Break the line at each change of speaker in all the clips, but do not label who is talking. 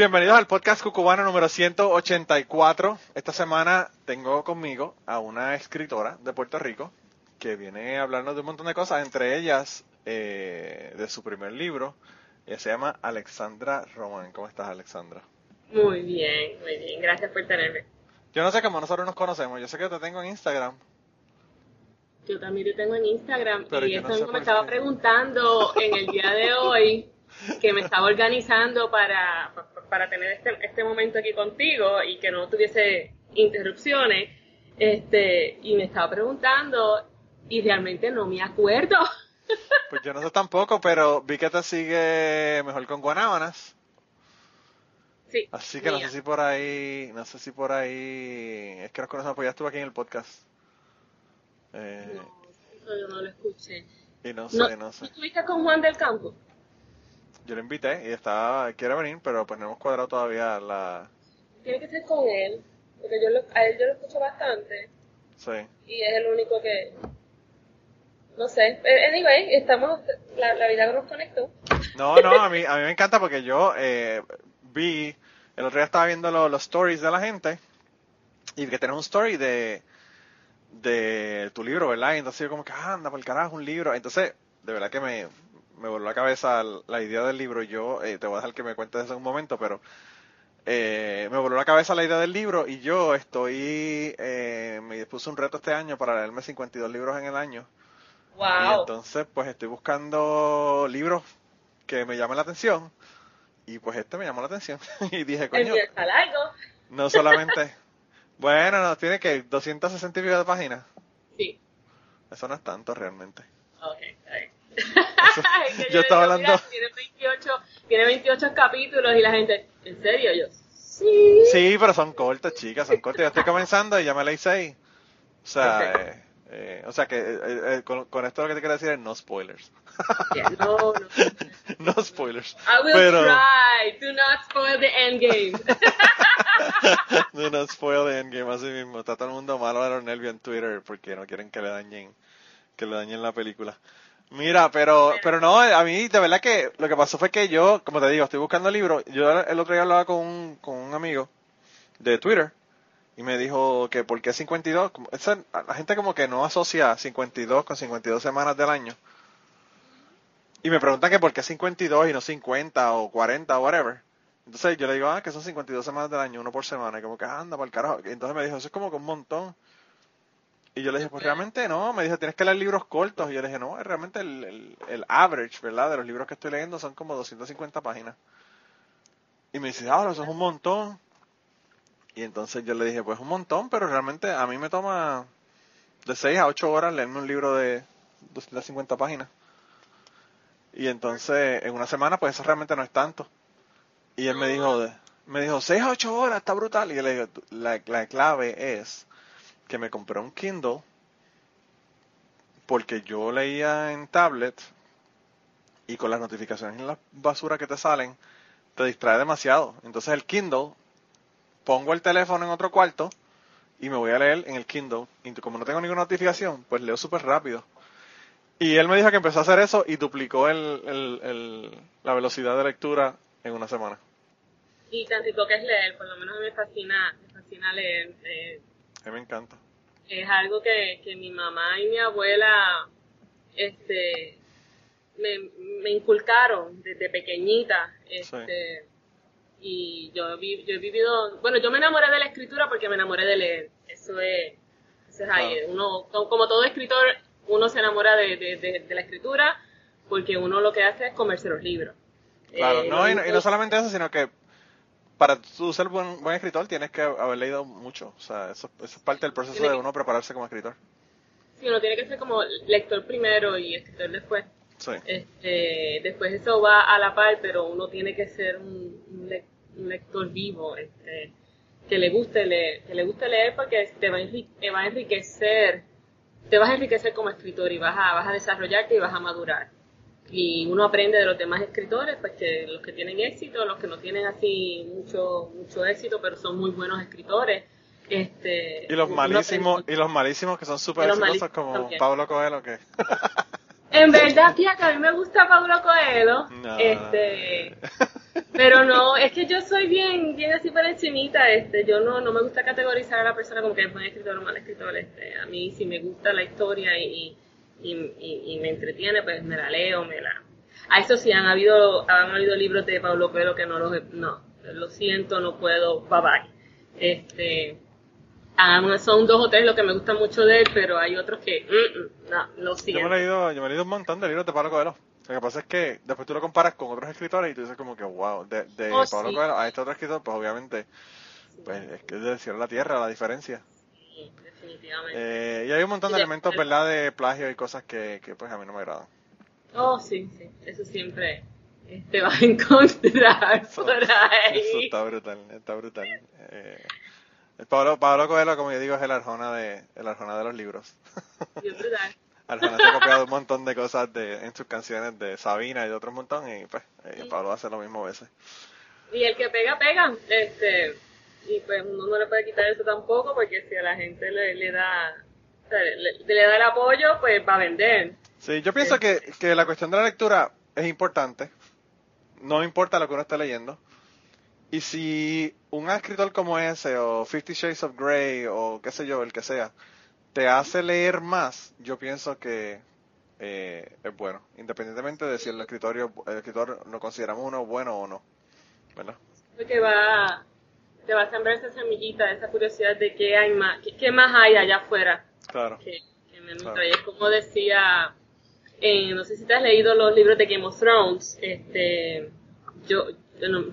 Bienvenidos al podcast cucubano número 184. Esta semana tengo conmigo a una escritora de Puerto Rico que viene a hablarnos de un montón de cosas, entre ellas eh, de su primer libro. Ella se llama Alexandra Román. ¿Cómo estás, Alexandra?
Muy bien, muy bien. Gracias por tenerme.
Yo no sé cómo nosotros nos conocemos. Yo sé que te tengo en Instagram.
Yo también te tengo en Instagram.
Pero
y
yo no
eso
sé
me estaba preguntando en el día de hoy, que me estaba organizando para, para tener este, este momento aquí contigo y que no tuviese interrupciones. Este, y me estaba preguntando, y realmente no me acuerdo.
Pues yo no sé tampoco, pero vi que te sigue mejor con Guanábanas.
Sí.
Así que no sé si por ahí, no sé si por ahí, es que nos conocemos, pues ya estuve aquí en el podcast. Eh,
No, eso yo no lo escuché.
y no sé,
No,
no sé.
¿Estuviste con Juan del Campo?
Yo lo invité y estaba, quiere venir, pero pues no hemos cuadrado todavía la,
Tiene que ser con él, porque yo lo- a él yo lo escucho bastante.
sí.
y es el único que no sé Eh, anyway estamos la, la vida nos conectó
No, no, a mí, a mí me encanta porque yo eh, vi, el otro día estaba viendo lo- los stories de la gente y que tenés un story de, de tu libro, ¿verdad? Y entonces yo como que, ah, anda, por el carajo, un libro. Entonces, de verdad que me, me voló la cabeza la idea del libro. Yo eh, te voy a dejar que me cuentes eso en un momento, pero eh, me voló la cabeza la idea del libro y yo estoy, eh, me puse un reto este año para leerme 52 libros en el año. Y
wow
entonces, pues estoy buscando libros que me llamen la atención. Y pues este me llamó la atención. y dije,
el
coño,
mío está largo
no solamente. bueno, no, tiene que 260 y pico de páginas.
sí
Eso no es tanto realmente. Eso-
Es que
yo
le
estaba
digo,
hablando-
tiene 28 tiene 28 capítulos y la gente ¿en serio? yo sí
Sí, pero son cortos, chicas, son cortos. Yo estoy comenzando y ya me leí seis. O sea, eh, eh, o sea que eh, eh, con, con esto lo que te quiero decir es no spoilers.
Yeah, no no
no spoilers.
I will
Pero
try do not spoil the end game
do not spoil the endgame así mismo. Está todo el mundo malo de los nervios en Twitter porque no quieren que le dañen, que le dañen la película. Mira, pero, pero no, a mí de verdad que lo que pasó fue que yo, como te digo, estoy buscando libros. Yo el otro día hablaba con un, con un amigo de Twitter y me dijo que por qué 52, como- esa- la gente como que no asocia 52 con 52 semanas del año. Y me preguntan que por qué 52 y no 50 o 40 o whatever. Entonces yo le digo, ah, que son 52 semanas del año, uno por semana. Y como que, anda, por el carajo. Entonces me dijo, eso es como que un montón. Y yo le dije, pues realmente no. Me dijo, tienes que leer libros cortos. Y yo le dije, no, realmente el, el, el average, ¿verdad? De los libros que estoy leyendo son como 250 páginas. Y me dice, ah, eso es un montón. Y entonces yo le dije, pues un montón, pero realmente a mí me toma de 6 a 8 horas leerme un libro de 250 páginas. Y entonces, en una semana, pues eso realmente no es tanto. Y él me dijo, me dijo, 6 a 8 horas, está brutal. Y yo le digo, la, la clave es que me compré un Kindle porque yo leía en tablet y con las notificaciones en la basura que te salen, te distrae demasiado. Entonces el Kindle, pongo el teléfono en otro cuarto y me voy a leer en el Kindle. Y como no tengo ninguna notificación, pues leo súper rápido. Y él me dijo que empezó a hacer eso y duplicó el, el- el- la velocidad de lectura en una semana.
y tantito que es leer por lo menos me fascina me fascina leer eh,
A mí me encanta.
es algo que, que mi mamá y mi abuela este me, me inculcaron desde pequeñita este y yo, vi- yo he vivido bueno yo me enamoré de la escritura porque me enamoré de leer. Eso es eso es ahí. Uno co- como todo escritor uno se enamora de, de, de- de la escritura porque uno lo que hace es comerse los libros.
Claro,
Eh,
no, y no, y no solamente eso, sino que para tú ser buen, buen escritor tienes que haber leído mucho. O sea, eso, eso es parte del proceso
Tiene
de
que-
uno prepararse como escritor.
Sí, uno tiene que ser como lector primero y escritor después. Este, después eso va a la par, pero uno tiene que ser un, lector vivo, este, que le guste leer, que le guste leer porque te va a enriquecer, te vas a enriquecer como escritor y vas a, vas a desarrollarte y vas a madurar. Y uno aprende de los demás escritores, pues que los que tienen éxito, los que no tienen así mucho, mucho éxito, pero son muy buenos escritores. Este,
y los malísimos, y los malísimos que son súper exitosos como Pablo Coelho que
En verdad, que a mí me gusta Pablo Coelho. Este, pero no, es que yo soy bien, bien así por encimita, este, yo no, no me gusta categorizar a la persona como que es buen escritor o mal escritor, este, a mí si me gusta la historia y, y, me entretiene, pues me la leo, me la... A eso sí, han habido, han habido libros de Pablo Coelho que no los, no, lo siento, no puedo, bye bye. Este, son dos o tres lo que me gusta mucho de él, pero hay otros que, mm, mm, no, lo siento.
Yo me, he leído, yo me he leído un montón de libros de Pablo Coelho. Lo que pasa es que después tú lo comparas con otros escritores y tú dices como que, wow, de, de oh, Pablo Coelho a este otro escritor, pues obviamente, pues es que es del cielo a la tierra la diferencia.
Sí, definitivamente.
Eh, y hay un montón de elementos, ¿verdad?, de plagio y cosas que, que pues a mí no me agradan.
Oh, sí, sí, eso siempre te vas a encontrar por ahí.
Eso está brutal, está brutal. Eh, Pablo, Pablo Coelho, como yo digo, es el Arjona de, el Arjona de los libros. Arjona se ha copiado un montón de cosas de, en sus canciones de Sabina y de otros montón, y pues eh, Pablo hace lo mismo a veces.
Y el que pega, pega. Este, y pues uno no le puede quitar eso tampoco, porque si a la gente le, le da le, da el apoyo, pues va a vender.
Sí, yo pienso que, que la cuestión de la lectura es importante. No importa lo que uno esté leyendo. Y si un escritor como ese, o Fifty Shades of Grey, o qué sé yo, el que sea, te hace leer más, yo pienso que eh, es bueno, independientemente de si el escritorio, el escritor lo consideramos uno bueno o no, ¿verdad?
Porque va, te va a sembrar esa semillita, esa curiosidad de qué hay más, qué, más hay allá afuera.
Claro.
Que, me como decía, eh, no sé si te has leído los libros de Game of Thrones, este, yo,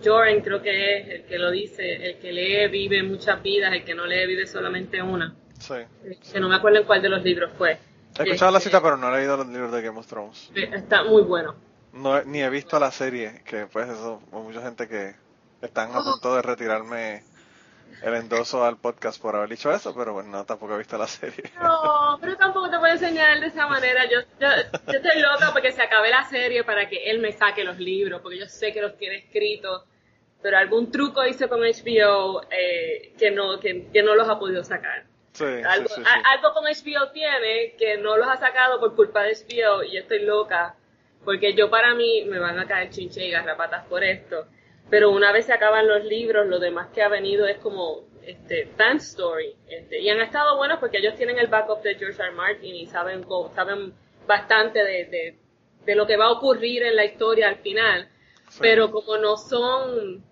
Joran creo que es el que lo dice, el que lee vive muchas vidas, el que no lee vive solamente una.
Sí.
Que no me acuerdo en cuál de los libros fue.
He escuchado la cita, pero no he leído los libros de Game of Thrones.
Está muy bueno.
No, ni he visto la serie, que pues eso, hay mucha gente que están a punto de retirarme el endoso al podcast por haber dicho eso, pero bueno, no, tampoco he visto la serie.
No, pero tampoco te puedo enseñar de esa manera. Yo, yo, estoy loca porque se acabe la serie para que él me saque los libros, porque yo sé que los tiene escritos, pero algún truco hizo con HBO eh, que, no, que, no los ha podido sacar.
Sí,
algo,
sí,
algo con HBO tiene que no los ha sacado por culpa de HBO y estoy loca, porque yo para mí me van a caer chinche y garrapatas por esto pero una vez se acaban los libros, lo demás que ha venido es como este fan story. Este, y han estado buenos porque ellos tienen el backup de George R. Martin y saben, saben bastante de, de, lo que va a ocurrir en la historia al final. Pero como no son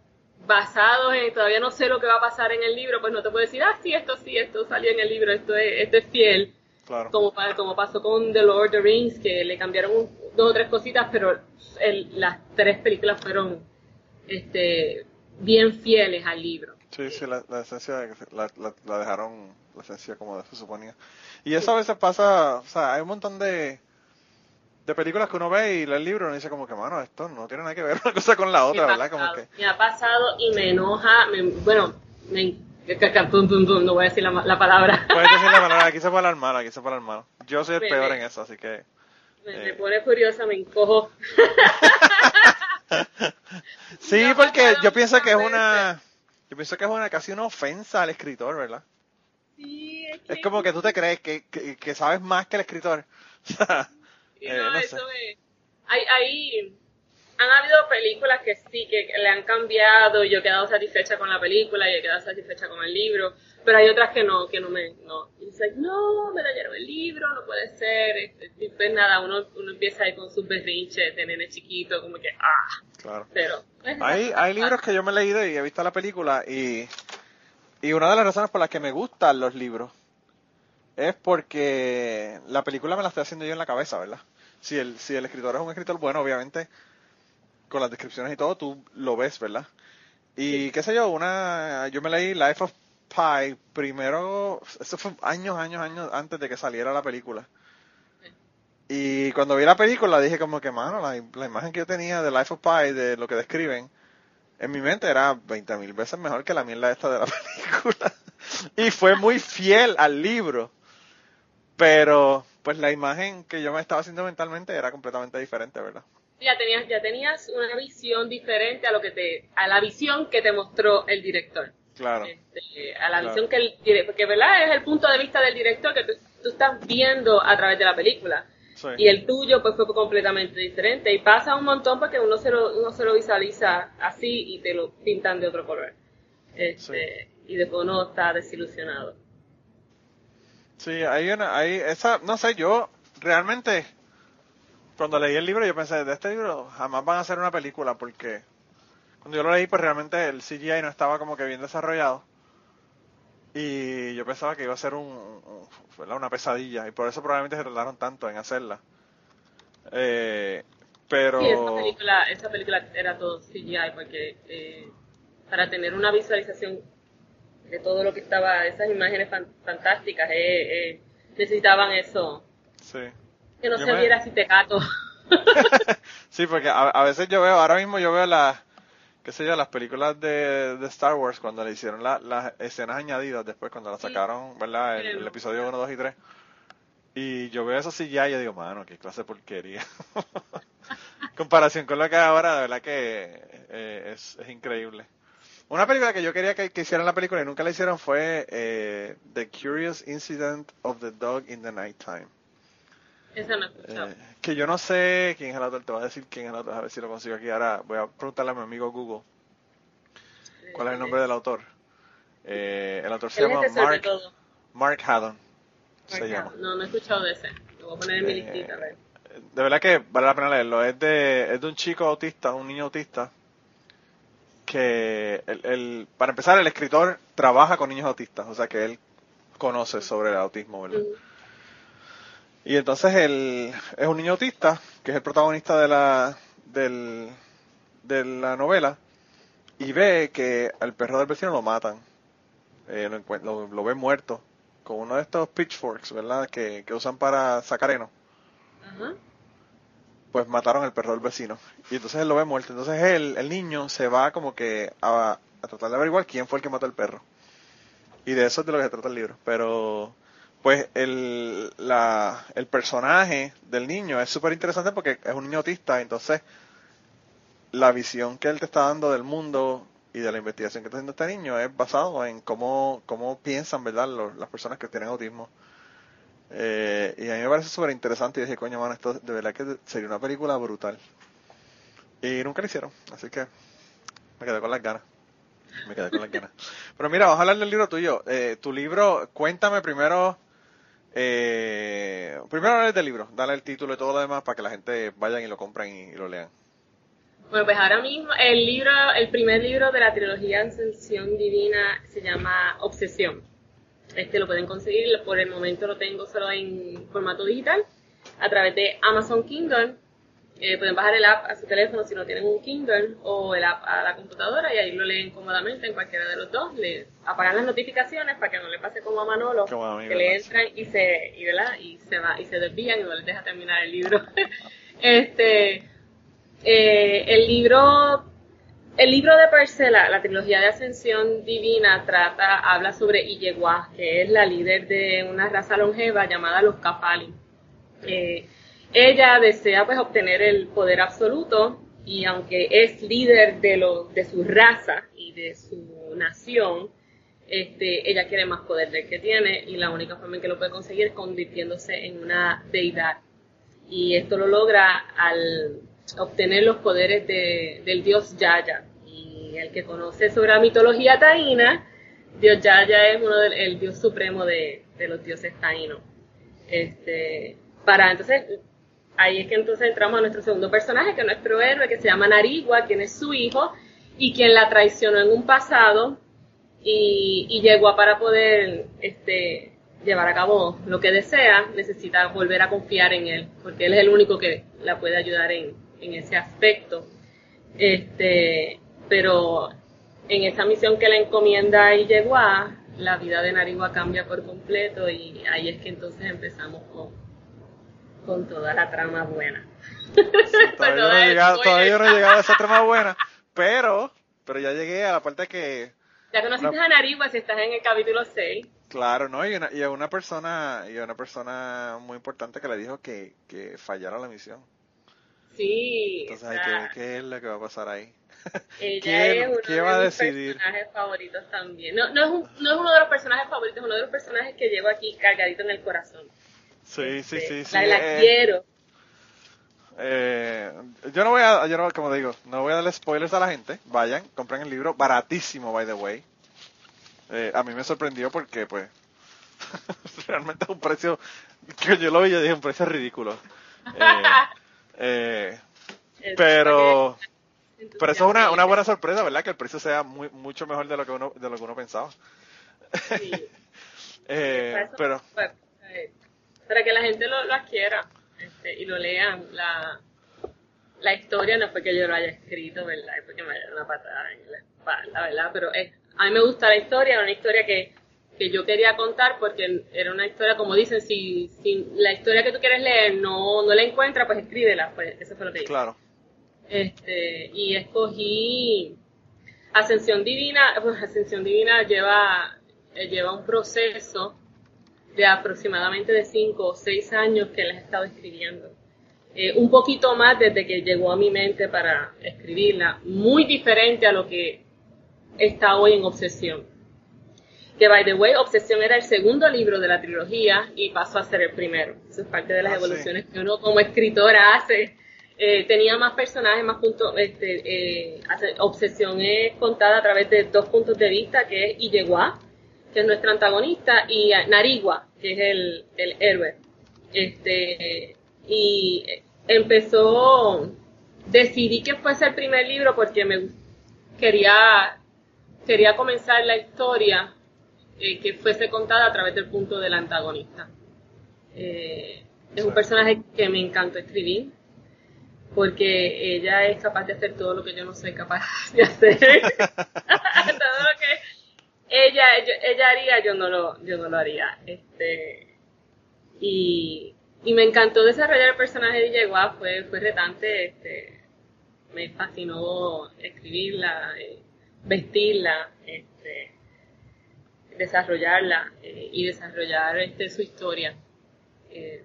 basados en, todavía no sé lo que va a pasar en el libro, pues no te puedo decir, ah, sí, esto sí, esto salió en el libro, esto es, esto es fiel. Como, como pasó con The Lord of the Rings, que le cambiaron dos o tres cositas, pero las tres películas fueron este, bien fieles al libro.
Sí, sí, la, esencia la, la, dejaron, la esencia como se suponía. Y eso a veces pasa, o sea, hay un montón de, de películas que uno ve y lee el libro y uno dice como que, mano, esto no tiene nada que ver una cosa con la otra, ¿verdad? como que...
Me ha pasado y me enoja, bueno, me, no voy a decir la, la palabra.
Puedes decir la palabra, aquí se puede hablar mal, aquí se puede hablar mal. Yo soy el peor en eso, así que...
Me, eh. pone curiosa, me encojo.
sí, porque yo pienso que es una, yo pienso que es una casi una ofensa al escritor, ¿verdad?
Sí,
es, como que tú te crees que, que, sabes más que el escritor.
Eh, no, eso es. Hay, hay, han habido películas que sí, que le han cambiado y yo he quedado satisfecha con la película y he quedado satisfecha con el libro, pero hay otras que no, que no me, no. Y dice, no, me dañaron el libro, no puede ser. Este, pues nada, uno, uno empieza ahí con sus berrinches de nene chiquito, como que, ah.
Claro.
Pero.
Pues, hay, hay libros que yo me he leído y he visto la película y, y una de las razones por las que me gustan los libros es porque la película me la estoy haciendo yo en la cabeza, ¿verdad? Si el, si el escritor es un escritor bueno, obviamente con las descripciones y todo, tú lo ves, ¿verdad? Y qué sé yo, una, yo me leí Life of Pi primero, eso fue años, años, años antes de que saliera la película. Y cuando vi la película dije como que, mano, la, la imagen que yo tenía de Life of Pi, de lo que describen, en mi mente era 20 mil veces mejor que la mierda esta de la película. y fue muy fiel al libro. Pero, pues la imagen que yo me estaba haciendo mentalmente era completamente diferente, ¿verdad?
Ya tenías, ya tenías una visión diferente a lo que te, a la visión que te mostró el director.
Claro.
Este, a la visión que el porque verdad es el punto de vista del director que tú, estás viendo a través de la película. Y el tuyo pues fue completamente diferente. Y pasa un montón porque uno se lo, uno se lo visualiza así y te lo pintan de otro color. Este, Y después uno está desilusionado.
Sí, hay una, hay esa, no sé, yo realmente cuando leí el libro yo pensé, de este libro jamás van a hacer una película porque cuando yo lo leí pues realmente el CGI no estaba como que bien desarrollado y yo pensaba que iba a ser un, una pesadilla y por eso probablemente se tardaron tanto en hacerla. Eh, pero...
Sí, esa película, esa película era todo CGI porque eh, para tener una visualización de todo lo que estaba, esas imágenes fantásticas, eh, eh, necesitaban eso.
Sí.
Que no se viera si te cato.
sí, porque a, veces yo veo, ahora mismo yo veo las, qué sé yo, las películas de, de Star Wars cuando le hicieron las escenas añadidas después, cuando las sacaron, ¿verdad? El, el, episodio 1, 2 y 3. Y yo veo eso así ya y yo digo, mano, qué clase de porquería. Comparación con lo que ahora, de verdad que eh, es, es increíble. Una película que yo quería que, hicieran la película y nunca la hicieron fue eh, The Curious Incident of the Dog in the Nighttime.
No. Eh,
que yo no sé quién es el autor, te voy a decir quién es el autor, a ver si lo consigo aquí. Ahora voy a preguntarle a mi amigo Google cuál es el nombre del autor. Eh, el autor se llama Mark, Mark Haddon. se llama.
No, no he escuchado de ese. Lo voy a poner en mi listita.
De verdad que vale la pena leerlo. Es de, es de un chico autista, un niño autista, que el, para empezar el escritor trabaja con niños autistas, o sea que él conoce sobre el autismo, ¿verdad? Y entonces él es un niño autista, que es el protagonista de la, del, de la novela, y ve que al perro del vecino lo matan, eh, lo, lo, ve muerto, con uno de estos pitchforks, ¿verdad? Que, que usan para sacar heno pues mataron al perro del vecino. Y entonces él lo ve muerto. Entonces él, el niño se va como que a, tratar de averiguar quién fue el que mató al perro. Y de eso es de lo que se trata el libro. Pero pues el, la, el personaje del niño es súper interesante porque es un niño autista. Entonces la visión que él te está dando del mundo y de la investigación que está haciendo este niño es basado en cómo, cómo piensan, ¿verdad?, las personas que tienen autismo. Eh, y a mí me parece súper interesante y dije, coño, mano, esto de verdad que sería una película brutal. Y nunca lo hicieron, así que me quedé con las ganas. Me quedé con las ganas. Pero mira, vamos a hablar del libro tuyo. Eh, tu libro, cuéntame primero, eh, primero hablar del libro, dale el título y todo lo demás para que la gente vayan y lo compren y, lo lean.
Bueno, pues ahora mismo el libro, el primer libro de la trilogía Ascensión Divina se llama Obsesión este lo pueden conseguir, por el momento lo tengo solo en formato digital, a través de Amazon Kindle. Eh, pueden bajar el app a su teléfono si no tienen un Kindle o el app a la computadora y ahí lo leen cómodamente en cualquiera de los dos. Le apagan las notificaciones para que no le pase como a Manolo, que le entran y se, y, y se va y se desvían y no les deja terminar el libro. este, eh, el libro el libro de Parcela, la trilogía de Ascensión Divina, trata, habla sobre Iyegua, que es la líder de una raza longeva llamada los Kafali. Eh, ella desea pues obtener el poder absoluto y aunque es líder de, de su raza y de su nación, este, ella quiere más poder del que tiene y la única forma en que lo puede conseguir es convirtiéndose en una deidad. Y esto lo logra al obtener los poderes de, del dios Yaya. Y el que conoce sobre la mitología taína, Dios Yaya es uno del el dios supremo de, los dioses taínos. Este, para entonces, ahí es que entonces entramos a nuestro segundo personaje, que es nuestro héroe, que se llama Narigua, quien es su hijo y quien la traicionó en un pasado y, y llegó a para poder este, llevar a cabo lo que desea, necesita volver a confiar en él, porque él es el único que la puede ayudar en, en ese aspecto. Este, pero en esa misión que le encomienda y llegó a, la vida de Narigua cambia por completo y ahí es que entonces empezamos con, con toda la trama buena.
todavía, no he llegado, todavía no he llegado a esa trama buena, pero, pero ya llegué a la parte que...
Ya conociste a Nariba si estás en el capítulo 6.
Claro, ¿no? Y, una, y a una persona, y a una persona muy importante que le dijo que, que fallara la misión.
Sí.
Entonces, ¿qué, ¿qué, es lo que va a pasar ahí?
Ella ¿Quién, es uno ¿qué va de mis a decidir? personajes favoritos también. No, no, es un, no es uno de los personajes favoritos, es uno de los personajes que llevo aquí cargadito en el corazón.
Sí, sí, sí, sí.
La, la eh, quiero.
Eh, yo no voy a, yo no, como digo, no voy a darle spoilers a la gente. Vayan, compren el libro, baratísimo, by the way. Eh, a mí me sorprendió porque, pues, realmente es un precio, que yo lo vi y dije, un precio ridículo. Eh, pero, pero eso es una, una buena sorpresa, ¿verdad? Que el precio sea muy, mucho mejor de lo que uno, de lo que uno pensaba.
Sí. pero, para que la gente lo, lo adquiera. Este, y lo lean. La, la historia no fue que yo lo haya escrito, ¿verdad? Es porque me dado una patada en la espalda, ¿verdad? Pero es, a mí me gusta la historia, una historia que, que yo quería contar porque era una historia, como dicen, si, si la historia que tú quieres leer no, no la encuentras, pues escríbela, pues eso fue lo que hice.
Claro.
Este, y escogí Ascensión Divina, pues Ascensión Divina lleva, eh, lleva un proceso de aproximadamente de 5 o 6 años que la he estado escribiendo. Eh, un poquito más desde que llegó a mi mente para escribirla, muy diferente a lo que está hoy en Obsesión. Que, by the way, Obsesión era el segundo libro de la trilogía y pasó a ser el primero. Eso es parte de las ah, evoluciones que uno como escritora hace. Eh, tenía más personajes, más puntos. Este, eh, Obsesión es contada a través de dos puntos de vista, que es Illeguá, que es nuestro antagonista, y Narigua, que es el, el héroe. Este, y empezó, decidí que fuese el primer libro porque me quería, quería comenzar la historia eh, que fuese contada a través del punto del antagonista. Eh, es un personaje que me encantó escribir porque ella es capaz de hacer todo lo que yo no soy capaz de hacer. que ella, ella haría, yo no lo, yo no lo haría. Este, y, y me encantó desarrollar el personaje de Yegua, fue, fue retante, este, me fascinó escribirla, eh, vestirla, este, desarrollarla eh, y desarrollar este, su historia eh,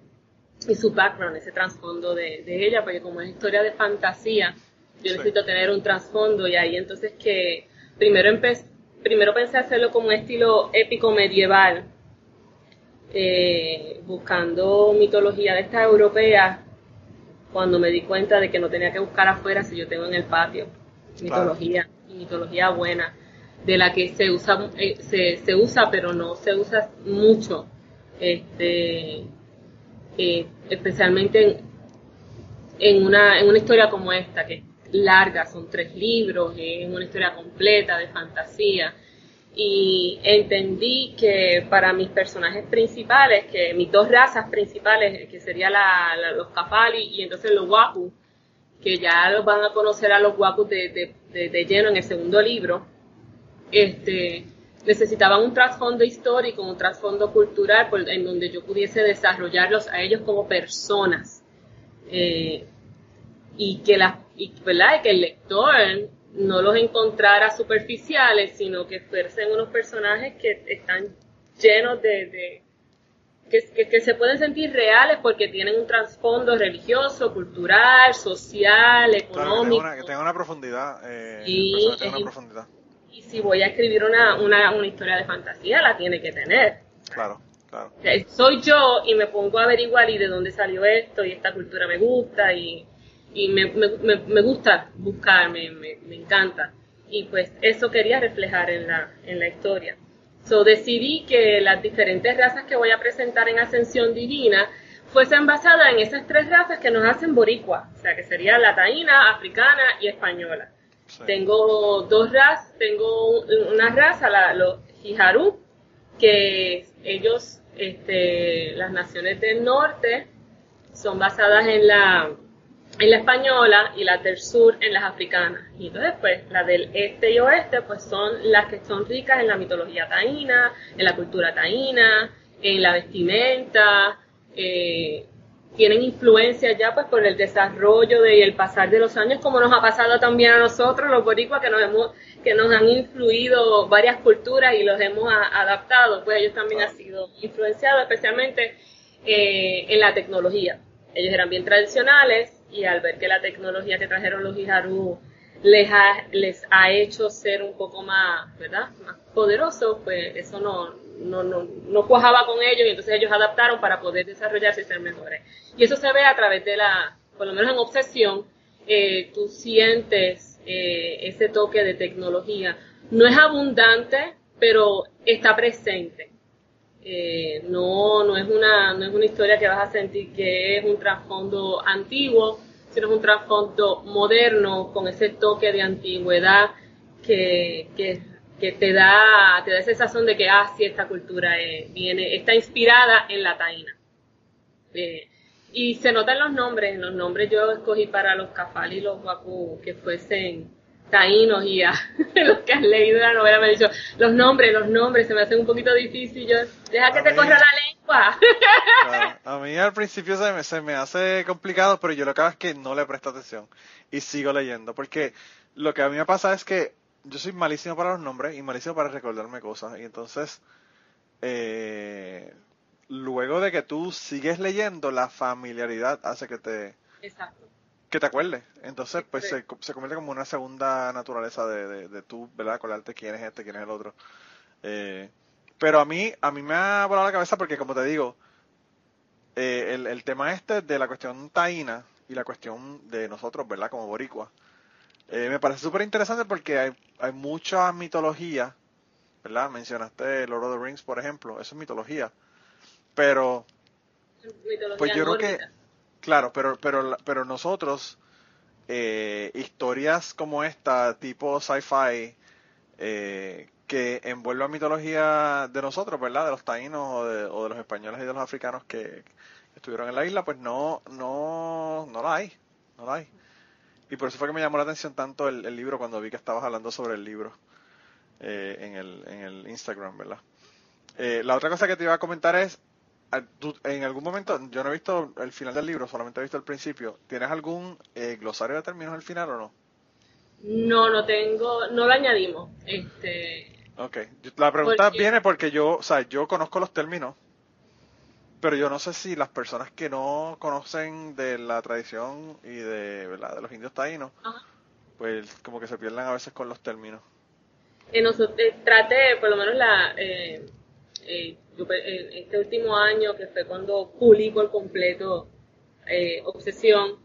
y su background, ese trasfondo de, de, ella, porque como es historia de fantasía, yo necesito tener un trasfondo y ahí entonces que primero empecé primero pensé hacerlo como un estilo épico medieval, eh, buscando mitología de estas europeas, cuando me di cuenta de que no tenía que buscar afuera si yo tengo en el patio mitología, y mitología buena, de la que se usa, eh, se, se, usa pero no se usa mucho, este, eh, especialmente en, en, una, en una historia como esta, que larga, son tres libros, es una historia completa de fantasía. Y entendí que para mis personajes principales, que mis dos razas principales, que serían los Kafali y entonces los Wapu, que ya los van a conocer a los Wapu de, de, lleno en el segundo libro, este, necesitaban un trasfondo histórico, un trasfondo cultural en donde yo pudiese desarrollarlos a ellos como personas. Eh, y que la, y, ¿verdad? que el lector no los encontrara superficiales, sino que fuesen unos personajes que están llenos de, que, que, se pueden sentir reales porque tienen un trasfondo religioso, cultural, social, económico.
que, tengan una, profundidad. Eh,
profundidad. Y si voy a escribir una, una, una historia de fantasía, la tiene que tener.
Claro. Claro.
Soy yo y me pongo a averiguar y de dónde salió esto y esta cultura me gusta y y me, me, me gusta buscar, me, me, encanta. Y pues eso quería reflejar en la, en la historia. So decidí que las diferentes razas que voy a presentar en Ascensión Divina fuesen basadas en esas tres razas que nos hacen boricua, o sea que sería la taína, africana y española. Tengo dos razas, tengo una raza, la, los Hijaru, que ellos, este, las naciones del norte, son basadas en la en la española y las del sur en las africanas. Y entonces, pues, las del este y oeste, pues son las que son ricas en la mitología taína, en la cultura taína, en la vestimenta, eh, tienen influencia ya pues por el desarrollo de, y el pasar de los años, como nos ha pasado también a nosotros, los boricuas, que nos hemos, que nos han influido varias culturas y los hemos adaptado, pues ellos también han sido influenciados, especialmente eh, en la tecnología. Ellos eran bien tradicionales y al ver que la tecnología que trajeron los Ijaru les ha, les ha hecho ser un poco más, ¿verdad? Más poderosos, pues eso no, no, no, no cuajaba con ellos y entonces ellos adaptaron para poder desarrollarse y ser mejores. Y eso se ve a través de la, por lo menos en obsesión, eh, tú sientes eh, ese toque de tecnología. No es abundante, pero está presente. Eh, no, no es una, no es una historia que vas a sentir que es un trasfondo antiguo, sino es un trasfondo moderno con ese toque de antigüedad que, que que te da, te da esa sensación de que, ah, sí, esta cultura viene, está inspirada en la taína. Eh, y se notan los nombres, los nombres yo escogí para los Cafal y los Waku que fuesen taínos y a los que han leído la novela me han dicho, los nombres, los nombres se me hacen un poquito difícil, yo, deja que te corra la lengua.
a mí al principio se me, se me hace complicado, pero yo lo que hago es que no le presto atención y sigo leyendo, porque lo que a mí me pasa es que yo soy malísimo para los nombres y malísimo para recordarme cosas. Y entonces, eh, luego de que tú sigues leyendo, la familiaridad hace que te... Que te acuerdes. Entonces, pues se, se, convierte como una segunda naturaleza de, de, de tú, ¿verdad? Acordarte quién es este, quién es el otro. Eh, pero a mí, a mí me ha volado la cabeza porque, como te digo, eh, el, el tema este de la cuestión taína y la cuestión de nosotros, ¿verdad? Como boricua, eh, me parece súper interesante porque hay, hay mucha mitología, ¿verdad? Mencionaste Lord of the Rings, por ejemplo, eso es mitología. Pero, pues yo creo que, claro, pero, pero, pero nosotros, eh, historias como esta, tipo sci-fi, eh, que envuelvan mitología de nosotros, ¿verdad? De los taínos o de, o de los españoles y de los africanos que, estuvieron en la isla, pues no, no, no la hay, no la hay. Y por eso fue que me llamó la atención tanto el, libro cuando vi que estabas hablando sobre el libro eh, en, el, en el Instagram, ¿verdad? Eh, la otra cosa que te iba a comentar es, en algún momento, yo no he visto el final del libro, solamente he visto el principio. ¿Tienes algún eh, glosario de términos al final o no?
No, no tengo, no lo añadimos. Este,
ok, la pregunta viene porque yo, o sea, yo conozco los términos, pero yo no sé si las personas que no conocen de la tradición y de, ¿verdad? de los indios taínos, pues como que se pierden a veces con los términos.
Eh, nosotros, eh, traté, por lo menos la, eh, eh, este último año, que fue cuando pulí por completo Obsesión,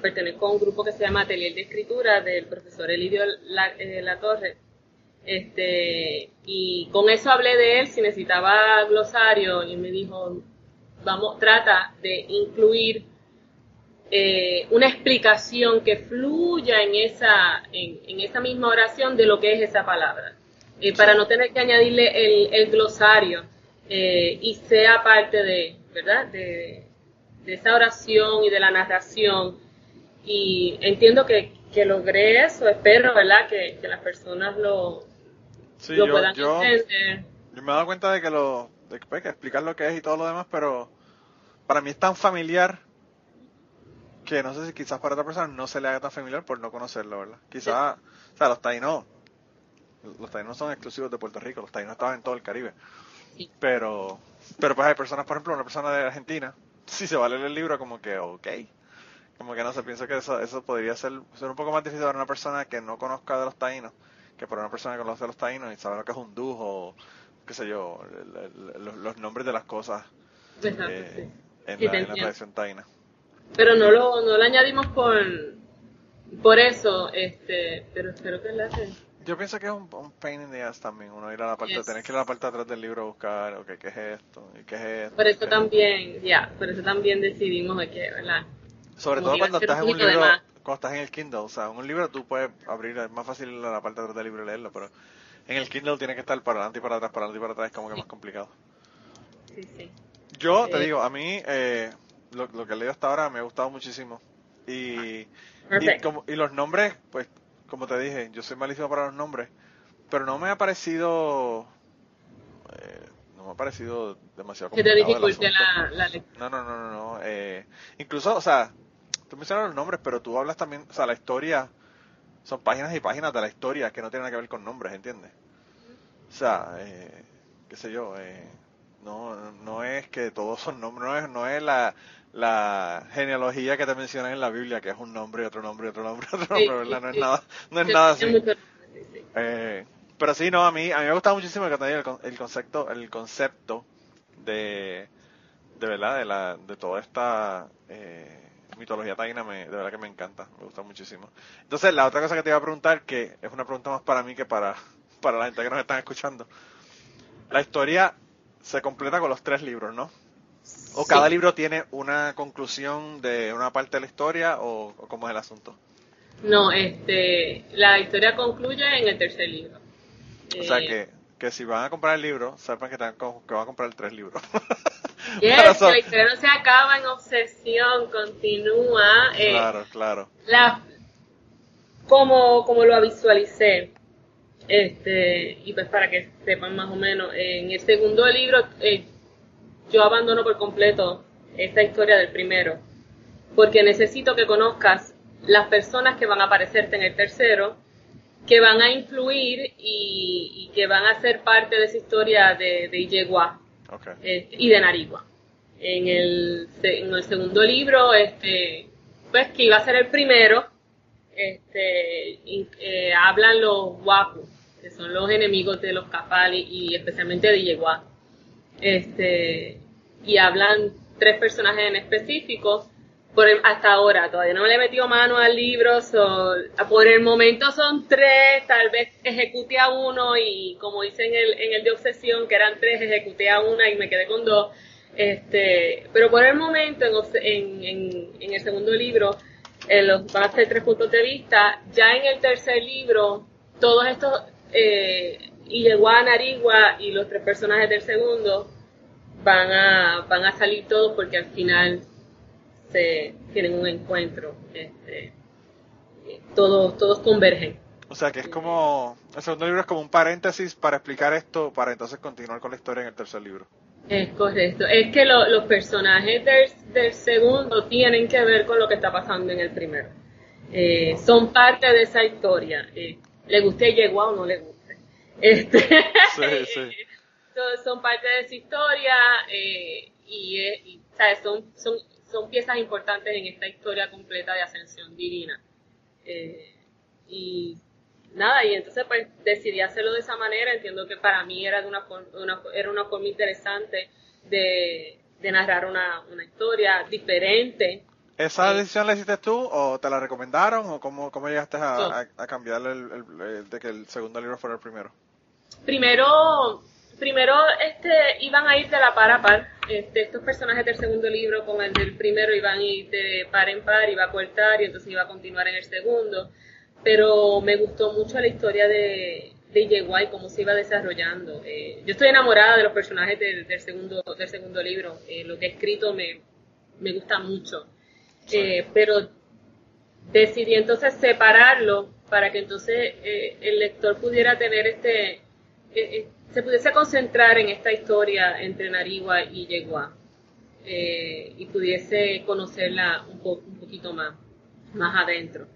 pertenezco a un grupo que se llama Atelier de Escritura del profesor Elidio La, la Torre. Este, y con eso hablé de él, si necesitaba glosario, y me dijo, vamos, trata de incluir eh, una explicación que fluya en esa, en, esa misma oración de lo que es esa palabra, eh, para no tener que añadirle el, glosario eh, y sea parte de, ¿verdad? De, esa oración y de la narración. Y entiendo que, que logré eso, espero, ¿verdad? Que, que las personas lo,
Sí, yo, yo, me he dado cuenta de que lo, de pues, que explicar lo que es y todo lo demás, pero para mí es tan familiar que no sé si quizás para otra persona no se le haga tan familiar por no conocerlo, ¿verdad? Quizás, o sea, los taínos, los taínos son exclusivos de Puerto Rico, los taínos estaban en todo el Caribe. Pero, pero pues hay personas, por ejemplo, una persona de Argentina, si se va a leer el libro como que, ok, como que no se piensa que eso, eso podría ser, ser un poco más difícil para una persona que no conozca de los taínos que para una persona que conoce a los taínos y sabe lo que es un dujo, qué sé yo, los nombres de las cosas eh, en, la, tradición taína.
Pero no lo, no lo añadimos por, por eso, este, pero espero que lo hacen.
Yo pienso que es un, pain in the ass también, uno ir a la parte, tener que ir a la parte de atrás del libro a buscar, ok, ¿qué es esto? ¿Y qué es esto?
Por eso también, ya, por eso también decidimos de que, ¿verdad?
Sobre todo cuando estás en un libro, cuando estás en el Kindle, o sea, en un libro tú puedes abrir, es más fácil la parte de atrás del libro leerlo, pero en el Kindle tiene que estar para adelante y para atrás, para adelante y para atrás, es como que más complicado.
Sí, sí.
Yo te eh, digo, a mí eh, lo, que he leído hasta ahora me ha gustado muchísimo. Y, y, como, y los nombres, pues, como te dije, yo soy malísimo para los nombres, pero no me ha parecido, eh, no me ha parecido demasiado
Que te
complicado
dificulte la, la.
No, no, no, no, no. Eh, incluso, o sea, tú mencionas los nombres, pero tú hablas también, o sea, la historia, son páginas y páginas de la historia que no tienen nada que ver con nombres, ¿entiendes? O sea, eh, qué sé yo, eh, no, no es que todos son nombres, no es, no es la, la genealogía que te mencionan en la Biblia, que es un nombre y otro nombre y otro nombre otro nombre, ¿verdad? No es nada, no es nada así. Eh, pero sí, no, a mí, a mí me gusta muchísimo el, el concepto, el concepto de, de verdad, de la, de toda esta eh, mitología taína, me, de verdad que me encanta, me gusta muchísimo. Entonces, la otra cosa que te iba a preguntar, que es una pregunta más para mí que para, para la gente que nos están escuchando. La historia se completa con los tres libros, ¿no? ¿O cada
Sí.
libro tiene una conclusión de una parte de la historia o, o cómo es el asunto?
No, este, la historia concluye en el tercer libro.
O sea
Eh,
que, que si van a comprar el libro, sepan que, están con- que van a comprar tres libros.
yes, que la historia no se acaba en obsesión, continúa. eh,
claro, claro.
la, como, como lo visualicé, este, y pues para que sepan más o menos, en el segundo libro eh, yo abandono por completo esta historia del primero, porque necesito que conozcas las personas que van a aparecerte en el tercero, que van a influir y, y que van a ser parte de esa historia de, de eh, y de Narigua. En el, en el segundo libro, este, pues que iba a ser el primero, este, eh, hablan los Waku, que son los enemigos de los Kafali y especialmente de Yegua. Este, y hablan tres personajes en específico. Por hasta ahora, todavía no le he metido mano al libro, so- por el momento son tres, tal vez ejecuté a uno y como hice en el, en el de obsesión, que eran tres, ejecuté a una y me quedé con dos. Este, pero por el momento, en, en, en, el segundo libro, los, van a ser tres puntos de vista. Ya en el tercer libro, todos estos, eh, Ilegua, Narigua y los tres personajes del segundo, van a, van a salir todos porque al final se tienen un encuentro. Este, todos, todos convergen.
O sea que es como, el segundo libro es como un paréntesis para explicar esto, para entonces continuar con la historia en el tercer libro.
Es correcto. Es que lo- los personajes del, del segundo tienen que ver con lo que está pasando en el primero. Eh, son parte de esa historia. Eh, le guste Yegua o no le guste. Este,
Sí, sí.
son, son parte de esa historia eh, y, eh, y, ¿sabes? Son, son, son piezas importantes en esta historia completa de ascensión divina. Eh, y nada, y entonces pues decidí hacerlo de esa manera, entiendo que para mí era de una, for- una- era una forma interesante de, de narrar una, una historia diferente.
¿Esa
Sí.
decisión la hiciste tú o te la recomendaron o cómo, cómo llegaste a, a, a cambiar el, el- el- de que el segundo libro fuera el primero?
Primero, primero este, iban a ir de la par a par. Este, estos personajes del segundo libro con el del primero iban a ir de par en par, iba a cortar y entonces iba a continuar en el segundo. Pero me gustó mucho la historia de, de Yeguay, cómo se iba desarrollando. Eh, yo estoy enamorada de los personajes del, del segundo, del segundo libro. Eh, lo que he escrito me, me gusta mucho. Eh, pero decidí entonces separarlo para que entonces el lector pudiera tener este, eh, eh, se pudiese concentrar en esta historia entre Narigua y Yegua eh, y pudiese conocerla un, po- un poquito más, más adentro.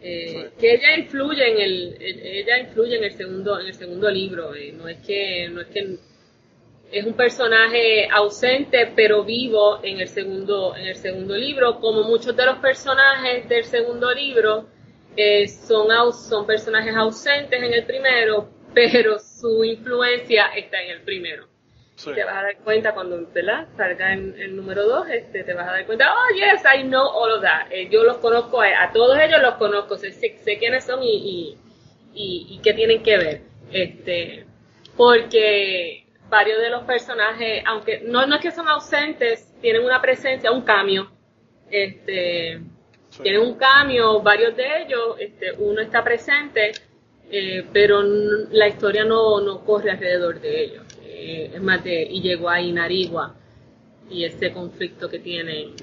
Eh, que ella influye en el, ella influye en el segundo, en el segundo libro, eh, no es que, no es que es un personaje ausente pero vivo en el segundo en el segundo libro como muchos de los personajes del segundo libro eh, son aus- son personajes ausentes en el primero pero su influencia está en el primero
Sí.
te vas a dar cuenta cuando ¿verdad? salga en el número 2 este, te vas a dar cuenta oh yes I know all of that Eh, yo los conozco a, a todos ellos los conozco sé, sé, sé quiénes son y, y, y, y qué tienen que ver este porque varios de los personajes aunque no, no es que son ausentes tienen una presencia un cambio este
Sí.
tienen un cambio varios de ellos este uno está presente eh, pero la historia no, no corre alrededor de ellos. Eh, es más de Illegua y Narigua y ese conflicto que tienen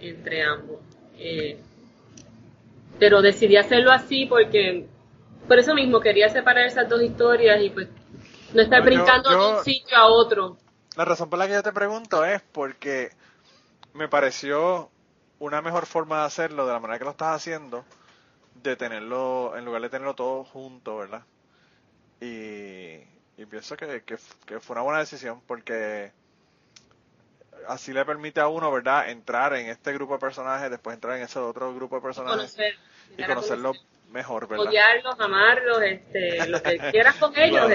entre ambos. Eh, pero decidí hacerlo así porque por eso mismo quería separar esas dos historias y pues no estar
No, yo-
brincando de un sitio a otro.
La razón por la que yo te pregunto es porque me pareció una mejor forma de hacerlo de la manera que lo estás haciendo, de tenerlo, en lugar de tenerlo todo junto, ¿verdad? Y, pienso que, que, fue una buena decisión porque así le permite a uno, ¿verdad?, entrar en este grupo de personajes, después entrar en ese otro grupo de personajes y conocerlo mejor, ¿verdad?
Odiarlos, amarlos, este, lo que quieras con ellos,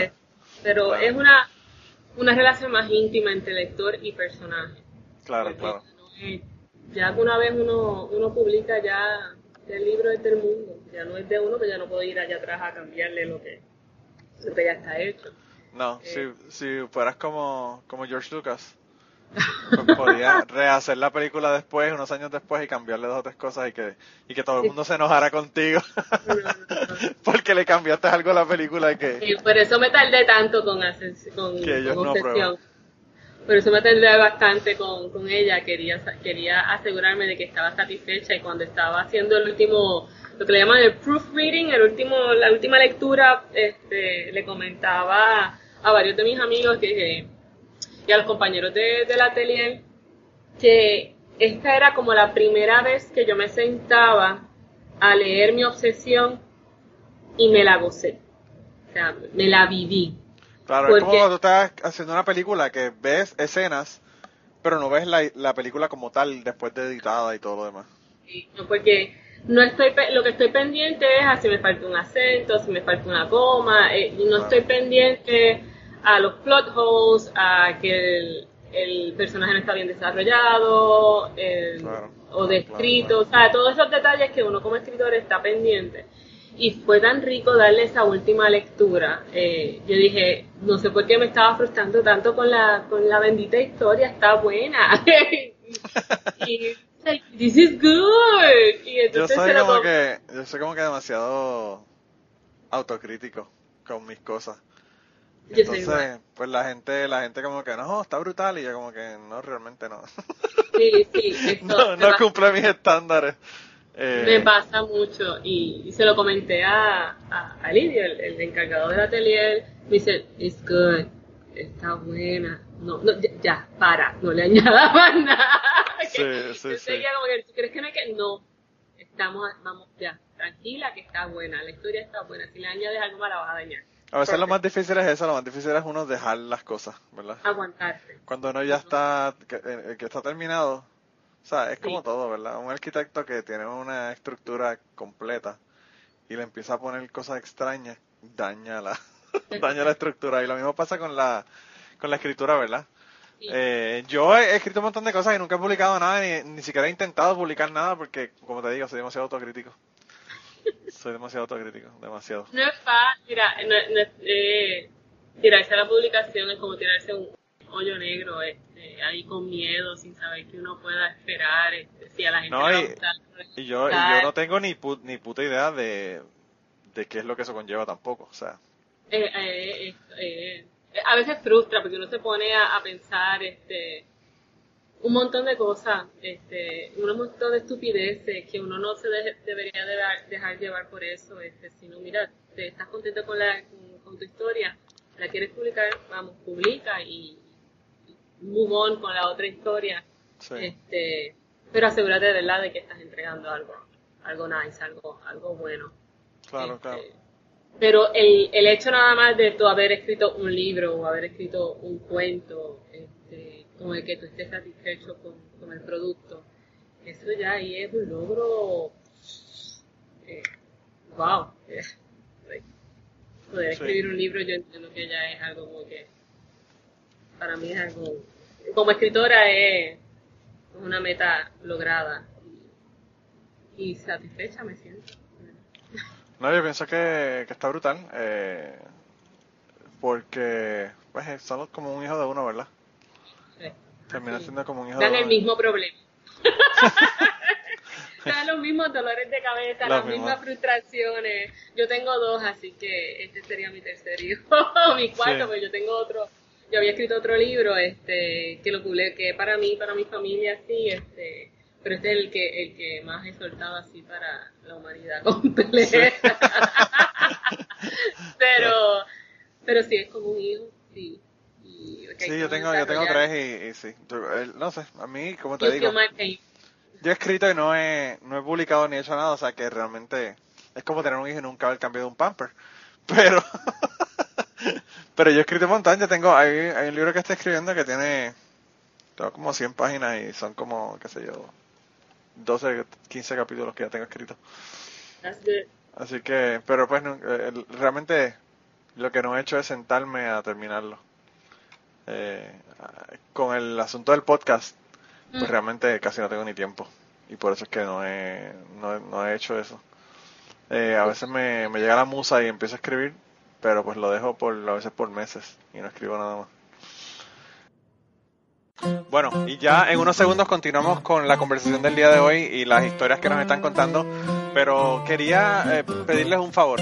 pero es una, una relación más íntima entre lector y personaje.
Claro, claro.
ya que una vez uno, uno publica ya, el libro es del mundo, ya no es de uno, que ya no puedo ir allá atrás a cambiarle lo que, lo que ya está hecho.
No, eh, si, si fueras como, como George Lucas, pues podía rehacer la película después, unos años después, y cambiarle dos o tres cosas y que, y que todo el mundo se enojara contigo. Porque le cambiaste algo a la película y que...
por eso me tardé tanto con, con, obsesión. Por eso me tardé bastante con, con ella. Quería, quería asegurarme de que estaba satisfecha y cuando estaba haciendo el último lo que le llaman el proofreading, el último, la última lectura, este, le comentaba a varios de mis amigos que, y a los compañeros de, del atelier que esta era como la primera vez que yo me sentaba a leer mi obsesión y me la gocé. O sea, me la viví.
Claro, es como cuando tú estás haciendo una película que ves escenas, pero no ves la, la película como tal después de editada y todo lo demás.
Sí, porque no estoy lo que estoy pendiente es a si me falta un acento, si me falta una coma, eh, no estoy pendiente a los plot holes, a que el, personaje no está bien desarrollado o descrito, o sea, todos esos detalles que uno como escritor está pendiente. Y fue tan rico darle esa última lectura. Eh, yo dije, no sé por qué me estaba frustrando tanto con la, con la bendita historia, está buena. y this is good. Y entonces
yo soy como que, yo soy como que demasiado autocrítico con mis cosas. Entonces, pues la gente, la gente como que no, está brutal y yo como que no, realmente no.
Sí, sí,
no, no cumple mis estándares.
Eh, me pasa mucho y, se lo comenté a, a, Lidia, el, encargado del atelier, me dice, it's good, está buena. No, no, ya, para, no le añadas más nada.
Sí, sí, sí.
como que, ¿tú crees que no hay que...? No, estamos, vamos, ya, tranquila que está buena, la historia está buena, si le añades algo más la vas a dañar.
A veces lo más difícil es eso, lo más difícil es uno dejar las cosas, ¿verdad?
Aguantarse.
Cuando uno ya está, que, eh, está terminado, o sea, es como todo, ¿verdad? Un arquitecto que tiene una estructura completa y le empieza a poner cosas extrañas, daña la, daña la estructura. Y lo mismo pasa con la, con la escritura, ¿verdad? Eh, yo he escrito un montón de cosas y nunca he publicado nada, ni, ni siquiera he intentado publicar nada porque, como te digo, soy demasiado autocrítico. Soy demasiado autocrítico, demasiado.
No es fácil, mira, no, eh, tirarse a la publicación es como tirarse un hoyo negro, este, ahí con miedo, sin saber que uno pueda esperar, este, si a la gente le gusta.
Y yo, y yo no tengo ni, ni puta idea de, de qué es lo que eso conlleva tampoco, o sea.
Eh, eh, eh, a veces frustra porque uno se pone a, a pensar, este, un montón de cosas, este, un montón de estupideces que uno no se debería dejar llevar por eso, este, sino mira, te estás contento con la con, tu historia, la quieres publicar, vamos, publica y, move on con la otra historia, este, pero asegúrate de verdad de que estás entregando algo, algo nice, algo, algo bueno.
Claro, claro.
Este, pero el, el hecho nada más de tú haber escrito un libro o haber escrito un cuento, este, como de que tú estés satisfecho con, con el producto, eso ya ahí es un logro, eh, wow. Poder escribir un libro yo entiendo que ya es algo como que, para mí es algo, como escritora es una meta lograda y, satisfecha me siento.
No, yo pienso que, que está brutal, eh, porque pues, somos como un hijo de uno, ¿verdad? Termina siendo como un hijo
Dan el mismo problema. Dan los mismos dolores de cabeza, las mismas frustraciones. Yo tengo dos, así que este sería mi tercer hijo. mi cuarto, pero yo tengo otro. Yo había escrito otro libro, este, que lo publiqué para mí, para mi familia, sí, este, pero este es el que, el que más he soltado así para la humanidad completa. pero, pero sí, es como un hijo, sí. Y
Sí, yo tengo, yo tengo tres y, sí. No sé, a mí, como te digo, yo he escrito y no he, no he publicado ni hecho nada, o sea que realmente es como tener un hijo y nunca haber cambiado un pamper. Pero, pero yo he escrito un montón, yo tengo, hay, hay un libro que estoy escribiendo que tiene, tengo como 100 páginas y son como, qué sé yo, 12, 15 capítulos que ya tengo escritos. Así que, pero pues eh, realmente lo que no he hecho es sentarme a terminarlo. Eh, con el asunto del podcast, pues mm. realmente casi no tengo ni tiempo. Y por eso es que no he, no, he hecho eso. Eh, a veces me, me llega la musa y empiezo a escribir, pero pues lo dejo por a veces por meses y no escribo nada más. Bueno, y ya en unos segundos continuamos con la conversación del día de hoy y las historias que nos están contando, pero quería eh, pedirles un favor.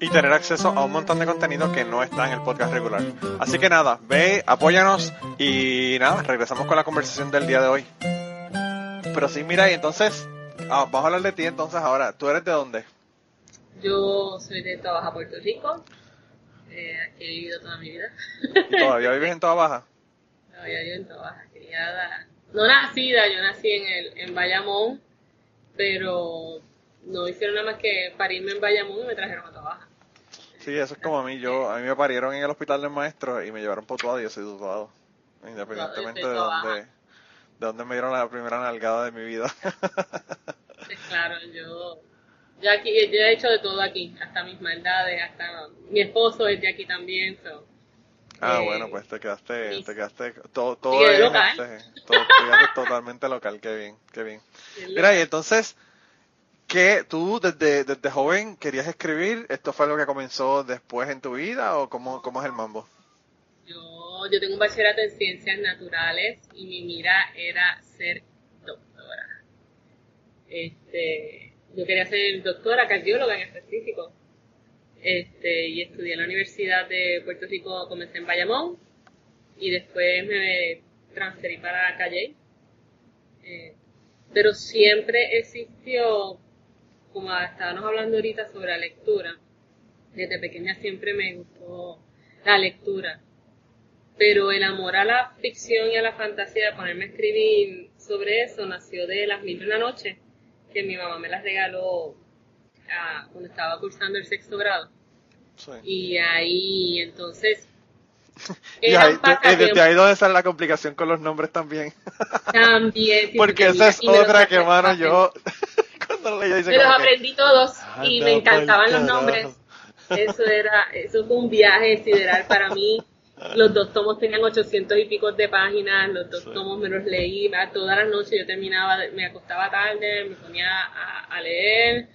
y tener acceso a un montón de contenido que no está en el podcast regular. Así que nada, ve, apóyanos y nada, regresamos con la conversación del día de hoy. Pero sí, mira, y entonces, ah, vamos a hablar de ti entonces ahora. ¿Tú eres de dónde?
Yo soy de Toda Puerto Rico. Eh, aquí he vivido toda mi vida.
¿Todavía vives en Toda Baja?
Todavía vivo en Toda Baja, criada no nacida, yo nací en, el, en Bayamón, pero no hicieron nada más que parirme en Bayamón y me trajeron a Tobaja.
Sí, eso es como a mí. Yo, a mí me parieron en el hospital del maestro y me llevaron todo y yo soy tatuado. Independientemente de dónde, de dónde me dieron la primera nalgada de mi vida.
claro, yo, yo aquí, yo he hecho de todo aquí, hasta mis maldades, hasta mi esposo es de aquí también, so.
Ah, bueno, pues te quedaste, te quedaste todo, todo, es, local. Este, todo te quedaste totalmente local, qué bien, qué bien. Mira, y entonces, ¿qué tú desde, desde joven querías escribir? ¿Esto fue algo que comenzó después en tu vida o cómo, cómo es el mambo?
Yo, yo tengo un bachillerato en ciencias naturales y mi mira era ser doctora. Este, yo quería ser doctora, cardióloga en específico este, y estudié en la Universidad de Puerto Rico, comencé en Bayamón y después me transferí para Calle. Eh, pero siempre existió, como estábamos hablando ahorita sobre la lectura, desde pequeña siempre me gustó la lectura. Pero el amor a la ficción y a la fantasía, de ponerme a escribir sobre eso, nació de Las Mil de una Noche, que mi mamá me las regaló cuando estaba cursando el sexto grado. Y ahí, entonces...
y ahí, desde ahí donde sale la complicación con los nombres también.
También.
porque esa es otra que, mano, yo...
dice me los aprendí todos y me encantaban los nombres. Eso era, eso fue un viaje sideral para mí. Los dos tomos tenían 800 y pico de páginas, los dos tomos me los leí, todas las noches yo terminaba, me acostaba tarde, me ponía a leer,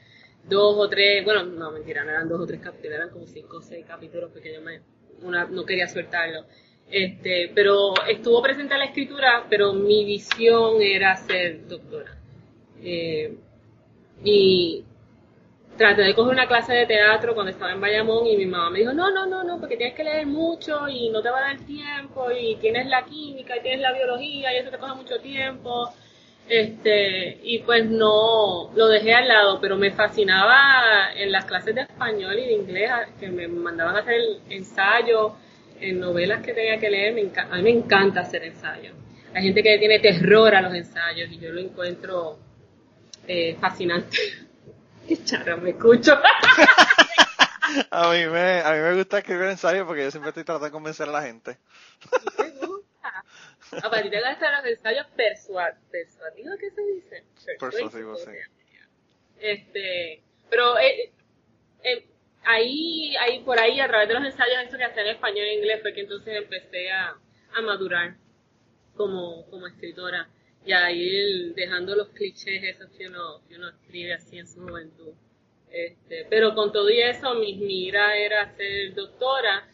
dos o tres, bueno, no, mentira, no eran dos o tres capítulos, eran como cinco o seis capítulos porque yo me, una, no quería soltarlo. Este, pero estuvo presente la escritura, pero mi visión era ser doctora. Eh, y traté de coger una clase de teatro cuando estaba en Bayamón y mi mamá me dijo, no, no, no, no, porque tienes que leer mucho y no te va a dar tiempo y tienes la química y tienes la biología y eso te coge mucho tiempo este, y pues no, lo dejé al lado, pero me fascinaba en las clases de español y de inglés, que me mandaban a hacer ensayos, en novelas que tenía que leer, me a mí me encanta hacer ensayos. Hay gente que tiene terror a los ensayos y yo lo encuentro eh, fascinante. Qué charra, me escucho.
a, mí me, a mí me gusta escribir ensayos porque yo siempre estoy tratando de convencer a la gente.
A partir de gastar los ensayos persuasivos, ¿qué se dice?
Persuasivos, sí.
Este, pero eh, eh, ahí, ahí, por ahí, a través de los ensayos estos que hacía en español e inglés, fue que entonces empecé a, a madurar como, como escritora. Y a ir dejando los clichés esos que uno, que uno escribe así en su juventud. Este, pero con todo y eso, mi mira era ser doctora.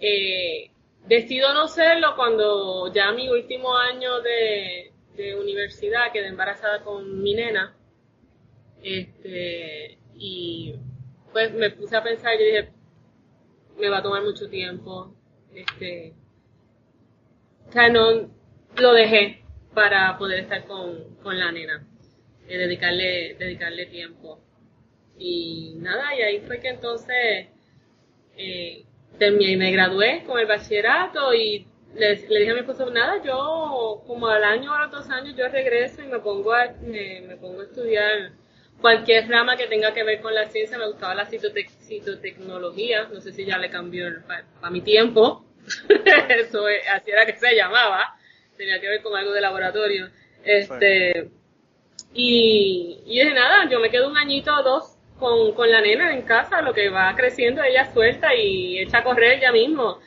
Eh, decido no serlo cuando ya mi último año de, de universidad quedé embarazada con mi nena. Este, y pues me puse a pensar y dije, me va a tomar mucho tiempo. Este, o sea, no, lo dejé para poder estar con, con la nena, eh, dedicarle, dedicarle tiempo. Y nada, y ahí fue que entonces eh, terminé, me gradué con el bachillerato y le, dije a mi esposo, nada, yo como al año o a los dos años yo regreso y me pongo a, me, pongo a estudiar cualquier rama que tenga que ver con la ciencia, me gustaba la citotecnología, no sé si ya le cambió para mi tiempo, eso así era que se llamaba, tenía que ver con algo de laboratorio. Este, y, y de nada, yo me quedo un añito o dos con, con la nena en casa, lo que va creciendo, ella suelta y echa a correr ya mismo.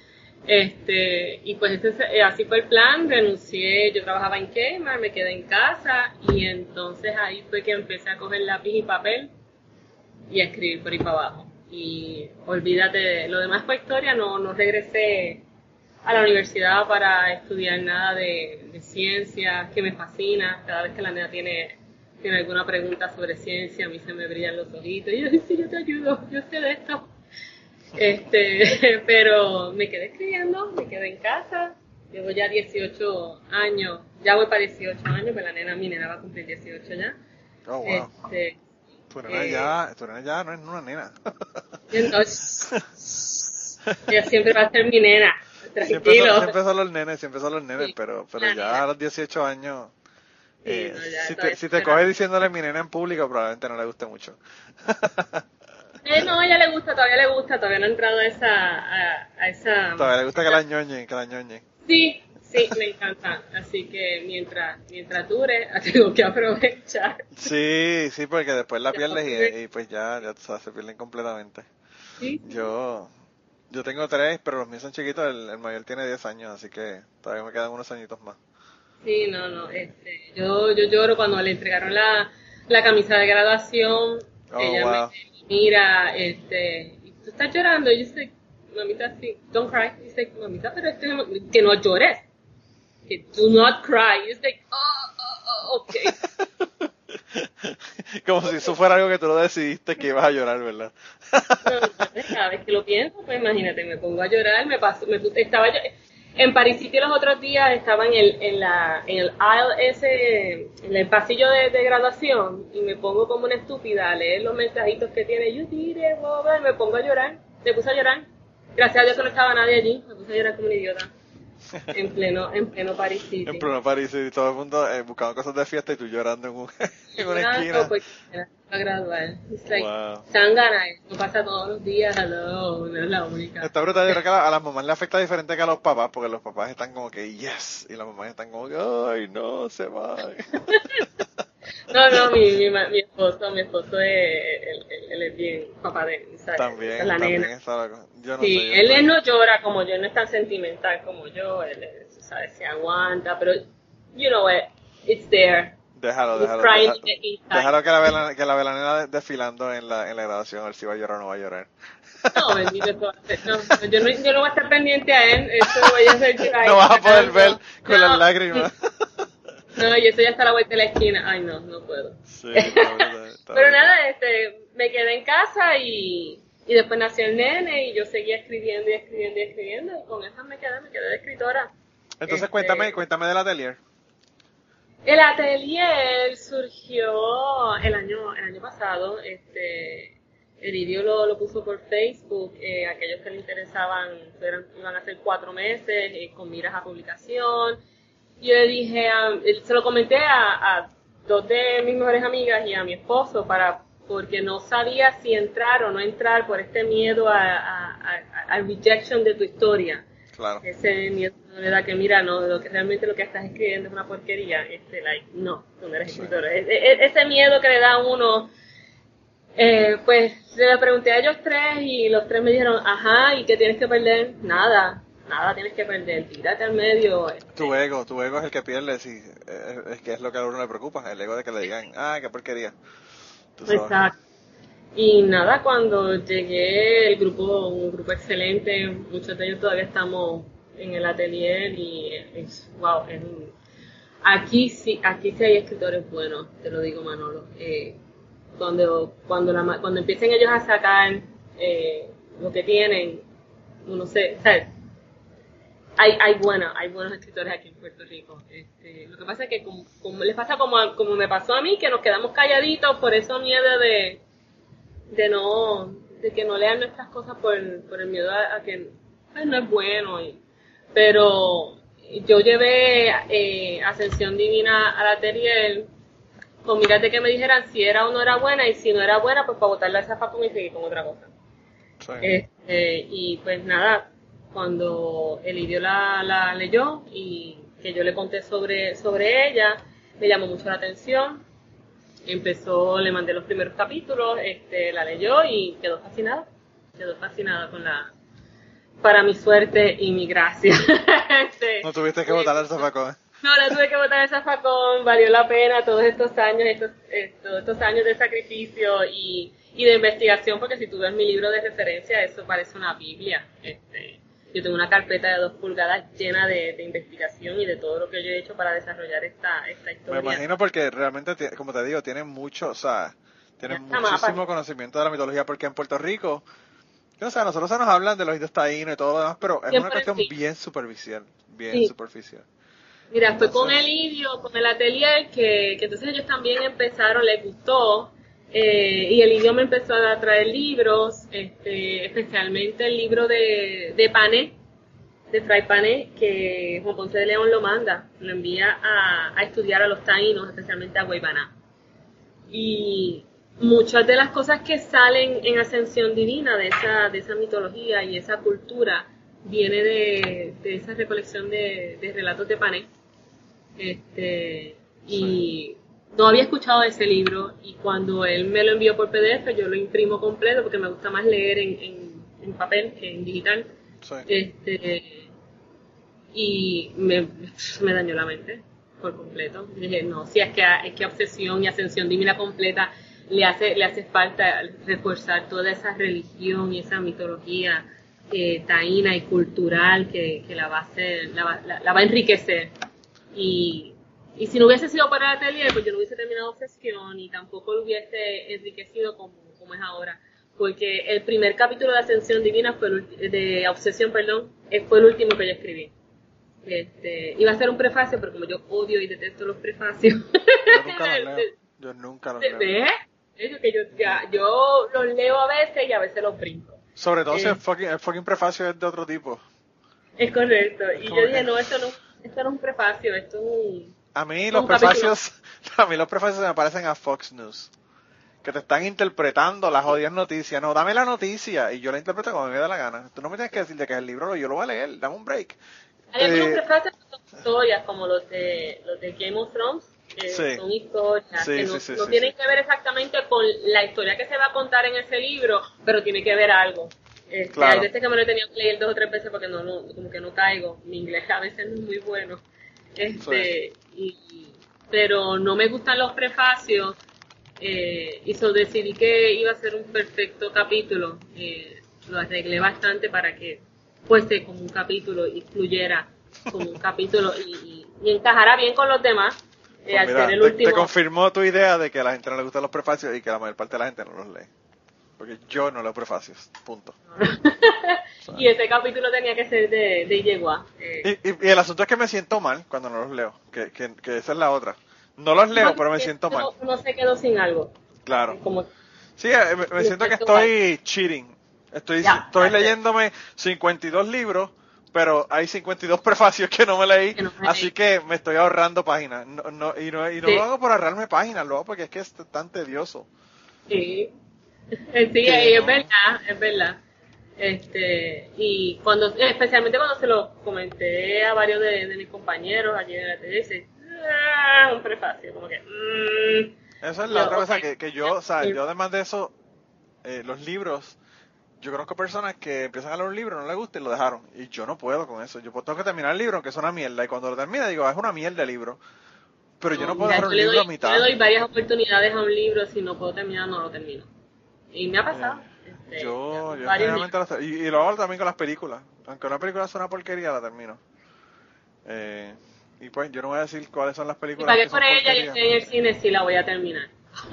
Este, y pues ese, así fue el plan, renuncié, yo trabajaba en Kmart, me quedé en casa y entonces ahí fue que empecé a coger lápiz y papel y a escribir por ahí para abajo. Y olvídate, lo demás fue historia, no, no regresé a la universidad para estudiar nada de, de ciencia, que me fascina, cada vez que la nena tiene, tiene alguna pregunta sobre ciencia, a mí se me brillan los ojitos y yo, sí, yo te ayudo, yo sé de esto. Este, pero me quedé escribiendo, me quedé en casa, llevo ya 18 años, ya voy para 18 años, pero la nena, mi nena va a cumplir 18 ya.
Oh, wow. Este, tu nena eh, ya, tu nena ya no es una nena.
Entonces, ella siempre va a ser mi nena, tranquilo.
Siempre son, siempre son los nenes, siempre son los nenes, sí, pero, pero ya a los 18 años... Eh, sí, no, si, te, si te coges diciéndole mi nena en público, probablemente no le guste mucho.
Eh, no, a ella le gusta, todavía le gusta, todavía no ha entrado a esa... A, a esa
todavía le gusta que la ñoñe, que la ñoñe.
Sí, sí, me encanta. Así que mientras mientras dure, tengo que aprovechar.
Sí, sí, porque después la pierdes y, y, pues ya, ya se pierden completamente.
¿Sí?
Yo yo tengo tres, pero los míos son chiquitos, el, el mayor tiene 10 años, así que todavía me quedan unos añitos más.
Sí, no, no, este, yo, yo lloro cuando le entregaron la, la camisa de graduación.
Oh,
ella
wow.
me, mira, este, ¿tú estás llorando? Y yo sé, mamita, sí, don't cry. Y dice, mamita, pero este, que no llores. Que do not cry. Y dice, oh, oh, oh, ok.
Como si eso fuera algo que tú lo decidiste que ibas a llorar, ¿verdad?
no, cada vez que lo pienso, pues imagínate, me pongo a llorar, me paso, me estaba yo, en City los otros días estaba en el, en la, en el aisle ese, en el pasillo de, de, graduación y me pongo como una estúpida a leer los mensajitos que tiene, yo tire, boba, y me pongo a llorar, me puse a llorar. Gracias a Dios que no estaba nadie allí, me puse a llorar como un idiota. En pleno, en pleno Paris City.
En pleno Paris City, todo el mundo eh, buscando cosas de fiesta y tú llorando en, un, en una esquina.
Pues, a graduar. It's like, wow. Tangana, no pasa todos los días, no, no es la única.
Está brutal, yo creo que a, a las mamás le afecta diferente que a los papás, porque los papás están como que yes, y las mamás están como que ay no, se va.
no, no, mi, mi, mi esposo, mi esposo es, él, él es bien papá de ¿sabes?
También,
la
también
nena.
loco. Yo no
sí,
sé, yo
él,
no sé.
él no llora como yo, no es tan sentimental como yo, él, ¿sabes? Se aguanta, pero, you know what, it's there.
Déjalo, déjalo. Déjalo, déjalo que la vea la, que la vea la nena desfilando en la, en la graduación, a ver si va a llorar o no va a llorar.
No, bendito, no, yo, no, yo no voy a estar pendiente a él, eso voy a hacer llorar.
No vas a poder ver con las lágrimas.
No, y eso ya está a la vuelta de la esquina. Ay, no, no puedo.
Sí, está brutal, está
Pero nada, este, me quedé en casa y, y después nació el nene y yo seguía escribiendo y escribiendo y escribiendo y con eso me quedé, me quedé de escritora.
Entonces
Este,
cuéntame, cuéntame del atelier.
El atelier surgió el año, el año pasado, este, Elidio lo, lo puso por Facebook, eh, aquellos que le interesaban, eran- iban a ser cuatro meses eh, con miras a publicación. Yo le dije, a- se lo comenté a, a dos de mis mejores amigas y a mi esposo para porque no sabía si entrar o no entrar por este miedo a, a, rejection de tu historia.
Claro.
ese miedo de da que mira no lo que realmente lo que estás escribiendo es una porquería este like no tú no eres escritor E- e- ese miedo que le da a uno eh, pues le pregunté a ellos tres y los tres me dijeron ajá y qué tienes que perder nada nada tienes que perder tírate al medio este,
Tu ego, tu ego es el que pierde, sí, eh, es que es lo que a uno le preocupa, el ego de que le digan, ah, qué porquería.
Exacto. Y nada, cuando llegué, el grupo, un grupo excelente, muchos de ellos todavía estamos en el atelier y es, wow, aquí sí, aquí sí hay escritores buenos, te lo digo Manolo. Eh, cuando, cuando, la, cuando empiecen ellos a sacar eh, lo que tienen, uno se. Hay, hay, buena, hay buenos escritores aquí en Puerto Rico. Este, lo que pasa es que como, les pasa como, como me pasó a mí, que nos quedamos calladitos por eso miedo de, de no, de que no lean nuestras cosas por, por el miedo a, que pues, no es bueno. Y, pero yo llevé eh, Ascensión Divina a la atelier con mirate que me dijeran si era o no era buena y si no era buena, pues para botarla esa zafacón y seguir con otra cosa. Este, y pues nada, cuando el la, la leyó y que yo le conté sobre, sobre ella, me llamó mucho la atención. Empezó, le mandé los primeros capítulos, este, la leyó y quedó fascinada. Quedó fascinada con la, para mi suerte y mi gracia.
Este, no tuviste que botar el zafacón.
No, la tuve que botar el zafacón, valió la pena todos estos años, estos, estos, estos años de sacrificio y, y de investigación, porque si tú ves mi libro de referencia, eso parece una Biblia. Este, yo tengo una carpeta de dos pulgadas llena de, investigación y de todo lo que yo he hecho para desarrollar esta, esta historia.
Me imagino porque realmente, como te digo, tiene mucho, o sea, tiene muchísimo conocimiento de la mitología, porque en Puerto Rico, o sea, nosotros se nos hablan de los indios taínos y todo lo demás, pero es una cuestión bien superficial, bien superficial.
Mira, fue con el idio, con el atelier, que, que entonces ellos también empezaron, les gustó, eh, y el idioma empezó a traer libros, este, especialmente el libro de, de Pané, de Fray Pané, que Juan Ponce de León lo manda, lo envía a, estudiar a los taínos, especialmente a Guaybaná. Y muchas de las cosas que salen en Ascensión Divina de esa, de esa mitología y esa cultura viene de, esa recolección de, relatos de Pané. Este, y no había escuchado ese libro y cuando él me lo envió por PDF yo lo imprimo completo porque me gusta más leer en, en, papel que en digital. Este, y me, me, dañó la mente por completo. Dije, no, si es que, es que obsesión y ascensión divina completa le hace, le hace falta reforzar toda esa religión y esa mitología eh, taína y cultural que, que la, va a hacer, la, la va a enriquecer. Y y si no hubiese sido para el atelier, pues yo no hubiese terminado Obsesión y tampoco lo hubiese enriquecido como, como es ahora. Porque el primer capítulo de Ascensión Divina fue de Obsesión, perdón, eh, fue el último que yo escribí. Este, iba a ser un prefacio, pero como yo odio y detesto los prefacios.
Yo nunca los leo. Yo nunca los leo.
¿Ves? que yo, ya, yo los leo a veces y a veces los brinco.
Sobre todo si eh. el fucking, el fucking prefacio es de otro tipo.
Es correcto. y yo dije, no, esto no, esto no es un prefacio, esto es un
a mí los prefacios, a mí los prefacios me parecen a Fox News. Que te están interpretando las jodidas noticias. No, dame la noticia y yo la interpreto como me da la gana. Tú no me tienes que decir de que es el libro, yo lo voy a leer, dame un break.
Hay algunos eh, prefacios que son historias, como los de, los de Game of Thrones, que son historias que no, tienen que ver exactamente con la historia que se va a contar en ese libro, pero tiene que ver algo. Este, Hay veces que me lo he tenido que leer dos o tres veces porque no, no, como que no caigo. Mi inglés a veces no es muy bueno. Este, y, pero no me gustan los prefacios eh, y so decidí que iba a ser un perfecto capítulo. Eh, lo arreglé bastante para que fuese como un capítulo y fluyera como un capítulo y, encajara bien con los demás.
Eh, pues te, confirmó tu idea de que a la gente no le gustan los prefacios y que la mayor parte de la gente no los lee. Porque yo no leo prefacios, punto.
y ese capítulo tenía que ser de, de Yegua.
Eh. Y, el asunto es que me siento mal cuando no los leo, que, que, esa es la otra. No los leo, pero me siento mal.
Uno se quedó sin algo.
Claro. sí, eh, me, siento que estoy cheating. Estoy, estoy leyéndome 52 libros, pero hay 52 prefacios que no me leí, así que me estoy ahorrando páginas. No, no, y no, y no lo hago por ahorrarme páginas, lo hago porque es que es tan tedioso.
Sí, sí, es verdad, es verdad. Este, y cuando, especialmente cuando se lo comenté a varios de, mis compañeros allí en la TDS, ah, un prefacio, como que,
mm". Esa es la otra cosa que, que yo, o sea, yo además de eso, eh, los libros, yo conozco personas que empiezan a leer un libro, no les gusta y lo dejaron. Y yo no puedo con eso. Yo tengo que terminar el libro, aunque es una mierda. Y cuando lo termina, digo, ah, es una mierda el libro. Pero yo no puedo dejar un libro a mitad.
Yo le doy varias oportunidades a un libro, si no puedo terminar, no lo termino. Y me ha pasado.
Este, yo, yo generalmente las, y, y, lo hago también con las películas. Aunque una película es una porquería, la termino. Eh, y pues yo no voy a decir cuáles son las películas.
Y pagué por ella y estoy en el cine, sí la voy a terminar.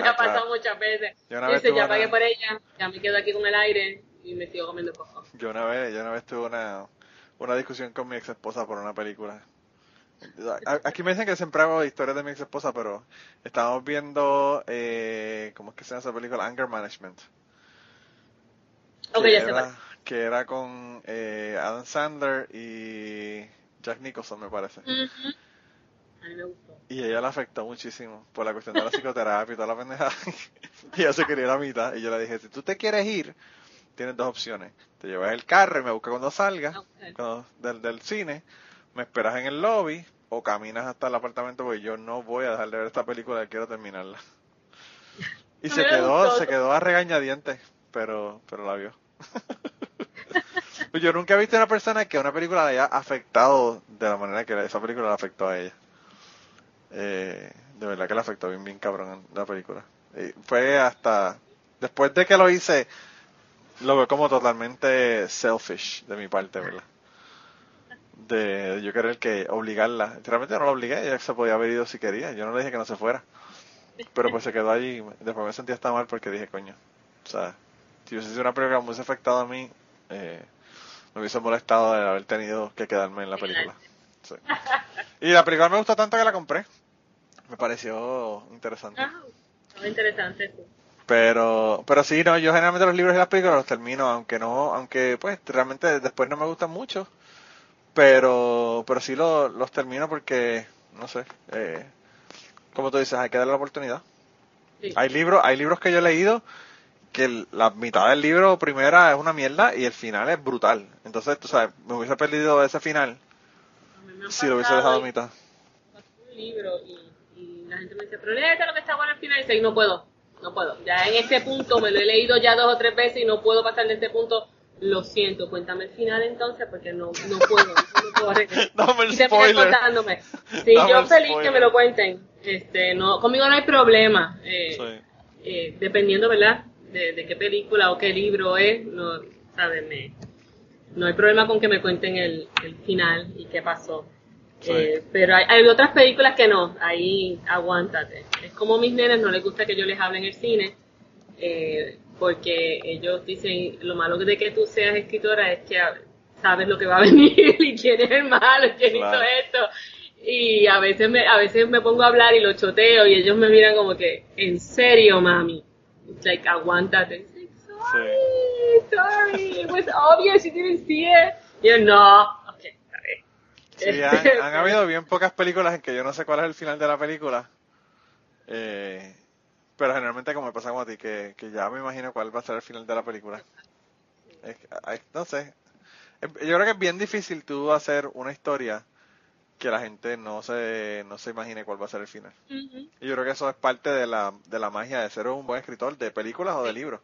me ha pasado muchas veces. Yo una vez Dice, ya pagué por ella, ya me quedo aquí con el aire y me sigo comiendo poco.
Yo una vez, yo una vez tuve una, una discusión con mi ex esposa por una película. Aquí me dicen que siempre hago historias de mi ex esposa, pero estábamos viendo, eh, ¿cómo es que se llama esa película? Anger Management.
Okay, que, ya era,
que era con eh, Adam Sandler y Jack Nicholson, me parece.
A mí me gustó.
Y ella la afectó muchísimo por la cuestión de la psicoterapia y toda la pendeja. y ella se quería ir a mitad. Y yo le dije, si tú te quieres ir, tienes dos opciones. Te llevas el carro y me buscas cuando salga del, del cine, me esperas en el lobby o caminas hasta el apartamento porque yo no voy a dejar de ver esta película, quiero terminarla. Y se quedó, se quedó a regañadientes, pero, pero la vio. yo nunca he visto una persona que una película le haya afectado de la manera que esa película le afectó a ella. Eh, de verdad que le afectó bien, bien cabrón la película. fue hasta, después de que lo hice, lo veo como totalmente selfish de mi parte, ¿verdad? De yo querer que obligarla. Realmente no la obligué, ella se podía haber ido si quería. Yo no le dije que no se fuera. Pero pues se quedó allí. Después me sentía hasta mal porque dije, coño. O sea, si hubiese sido una película muy afectada a mí, eh, me hubiese molestado de haber tenido que quedarme en la película. Y la película me gustó tanto que la compré. Me pareció interesante.
Ah, interesante, sí.
Pero, pero sí, no, yo generalmente los libros y las películas los termino, aunque no, aunque pues realmente después no me gustan mucho, pero, pero sí los termino porque, no sé, eh, como tú dices, hay que darle la oportunidad. Hay libros, hay libros que yo he leído que la mitad del libro primera es una mierda y el final es brutal. Entonces, tú sabes, me hubiese perdido ese final si lo hubiese dejado a mitad.
Un libro y, y, la gente me dice, pero léete lo que está bueno al final y dice, no puedo no puedo. Ya en este punto me lo he leído ya dos o tres veces y no puedo pasar de este punto. Lo siento, cuéntame el final entonces porque no, no puedo. No puedo
Dame el spoiler.
contándome. Sí, yo feliz que me lo cuenten. Este, no, conmigo no hay problema. Eh, eh, dependiendo, ¿verdad? De, de, qué película o qué libro es, no, ¿sabes? Me, no hay problema con que me cuenten el, el final y qué pasó. Eh, pero hay, otras películas que no, ahí aguántate. Es como mis nenes, no les gusta que yo les hable en el cine, eh, porque ellos dicen, lo malo de que tú seas escritora es que sabes lo que va a venir y quién es el malo, quién hizo esto. Y a veces me, a veces me pongo a hablar y lo choteo y ellos me miran como que, en serio, mami. It's like, aguántate. sorry, sorry, it was obvious you didn't see it. yo, no,
Sí, este, han, habido bien pocas películas en que yo no sé cuál es el final de la película. Eh, pero generalmente como me pasa como a ti, que, ya me imagino cuál va a ser el final de la película. no sé. Yo creo que es bien difícil tú hacer una historia que la gente no se, no se imagine cuál va a ser el final. Y yo creo que eso es parte de la, de la magia de ser un buen escritor de películas o de libros.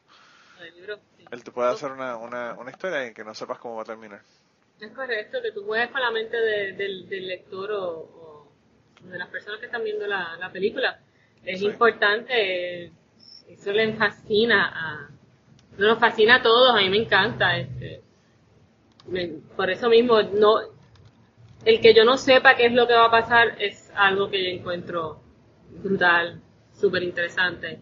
De libros,
El tú puedes hacer una, una, una historia en que no sepas cómo va a terminar.
Es correcto, que tú juegues con la mente del, lector o, de las personas que están viendo la, película. Es importante, eso les fascina a, nos fascina a todos, a mí me encanta. Este, por eso mismo, no, el que yo no sepa qué es lo que va a pasar es algo que yo encuentro brutal, súper interesante.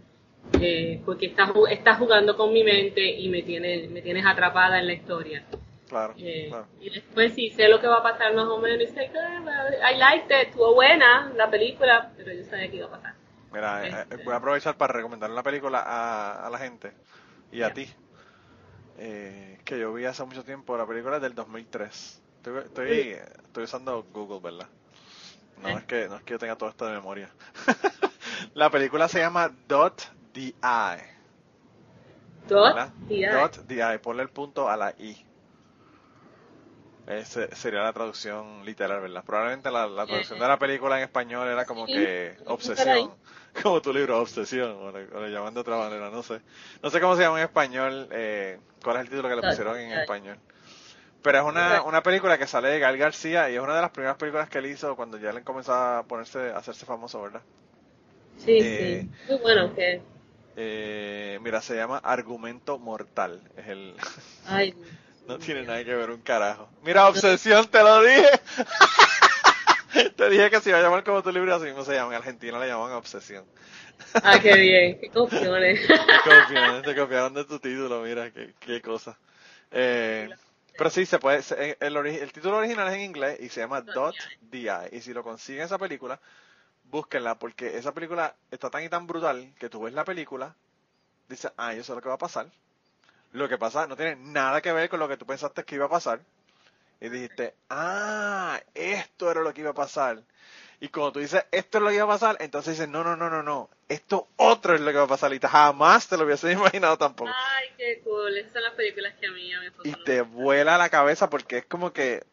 Eh, porque estás, estás jugando con mi mente y me tienes, me tienes atrapada en la historia.
Claro, eh,
Y después sí sé lo que va a pasar más o menos. Y sé que I liked it, estuvo buena la película, pero yo sabía que iba a pasar.
Mira, eh, este. voy a aprovechar para recomendar la película a, a la gente y a ti. Eh, que yo vi hace mucho tiempo, la película es del 2003. Estoy, estoy, estoy usando Google, ¿verdad? No, es que, no es que yo tenga todo esto de memoria. la película se llama Dot the Eye.
Dot the Eye.
Dot the Eye, ponle el punto a la I. Ese sería la traducción literal, ¿verdad? Probablemente la, traducción de la película en español era como que obsesión, como tu libro, obsesión, o le, llaman de otra manera, no sé. No sé cómo se llama en español, eh, cuál es el título que le pusieron en español. Pero es una, una película que sale de Gal García y es una de las primeras películas que él hizo cuando ya le comenzó a ponerse, a hacerse famoso, ¿verdad?
Sí, sí. Eh, Muy bueno que...
Eh, mira, se llama Argumento Mortal. Es el.
Ay,
no tiene nada que ver un carajo. Mira, Obsesión, te lo dije. te dije que se iba a llamar como tu libro, así mismo se llama. En Argentina le llaman Obsesión.
ah, qué bien, qué copiones.
qué copiones, te copiaron de tu título, mira, qué, qué cosa. Eh, pero sí, se puede, el, el, título original es en inglés y se llama Dot DI. Y si lo consiguen esa película, búsquenla porque esa película está tan y tan brutal que tú ves la película, dices, ah, eso es lo que va a pasar. Lo que pasa no tiene nada que ver con lo que tú pensaste que iba a pasar. Y dijiste, ah, esto era lo que iba a pasar. Y cuando tú dices, esto es lo que iba a pasar, entonces dices, no, no, no, no, no, esto otro es lo que va a pasar. Y jamás te lo hubiese imaginado tampoco.
Ay, qué cool. Esas son las películas que a mí me
Y te vuela la cabeza porque es como que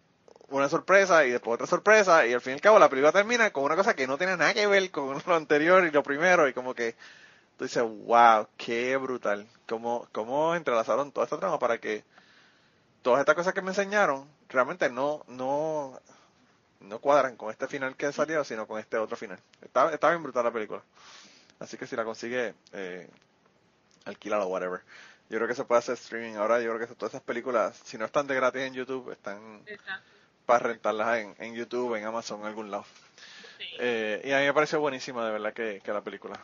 una sorpresa y después otra sorpresa y al fin y al cabo la película termina con una cosa que no tiene nada que ver con lo anterior y lo primero y como que tú dices, wow, qué brutal. Cómo, cómo entrelazaron toda esta trama para que todas estas cosas que me enseñaron realmente no, no, no cuadran con este final que salió, sino con este otro final. Está, está bien brutal la película. Así que si la consigue, eh, alquila o whatever. Yo creo que se puede hacer streaming ahora. Yo creo que todas esas películas, si no están de gratis en YouTube, están para rentarlas en, en YouTube, en Amazon, en algún lado. Eh, y a mí me pareció buenísima, de verdad, que, que la película.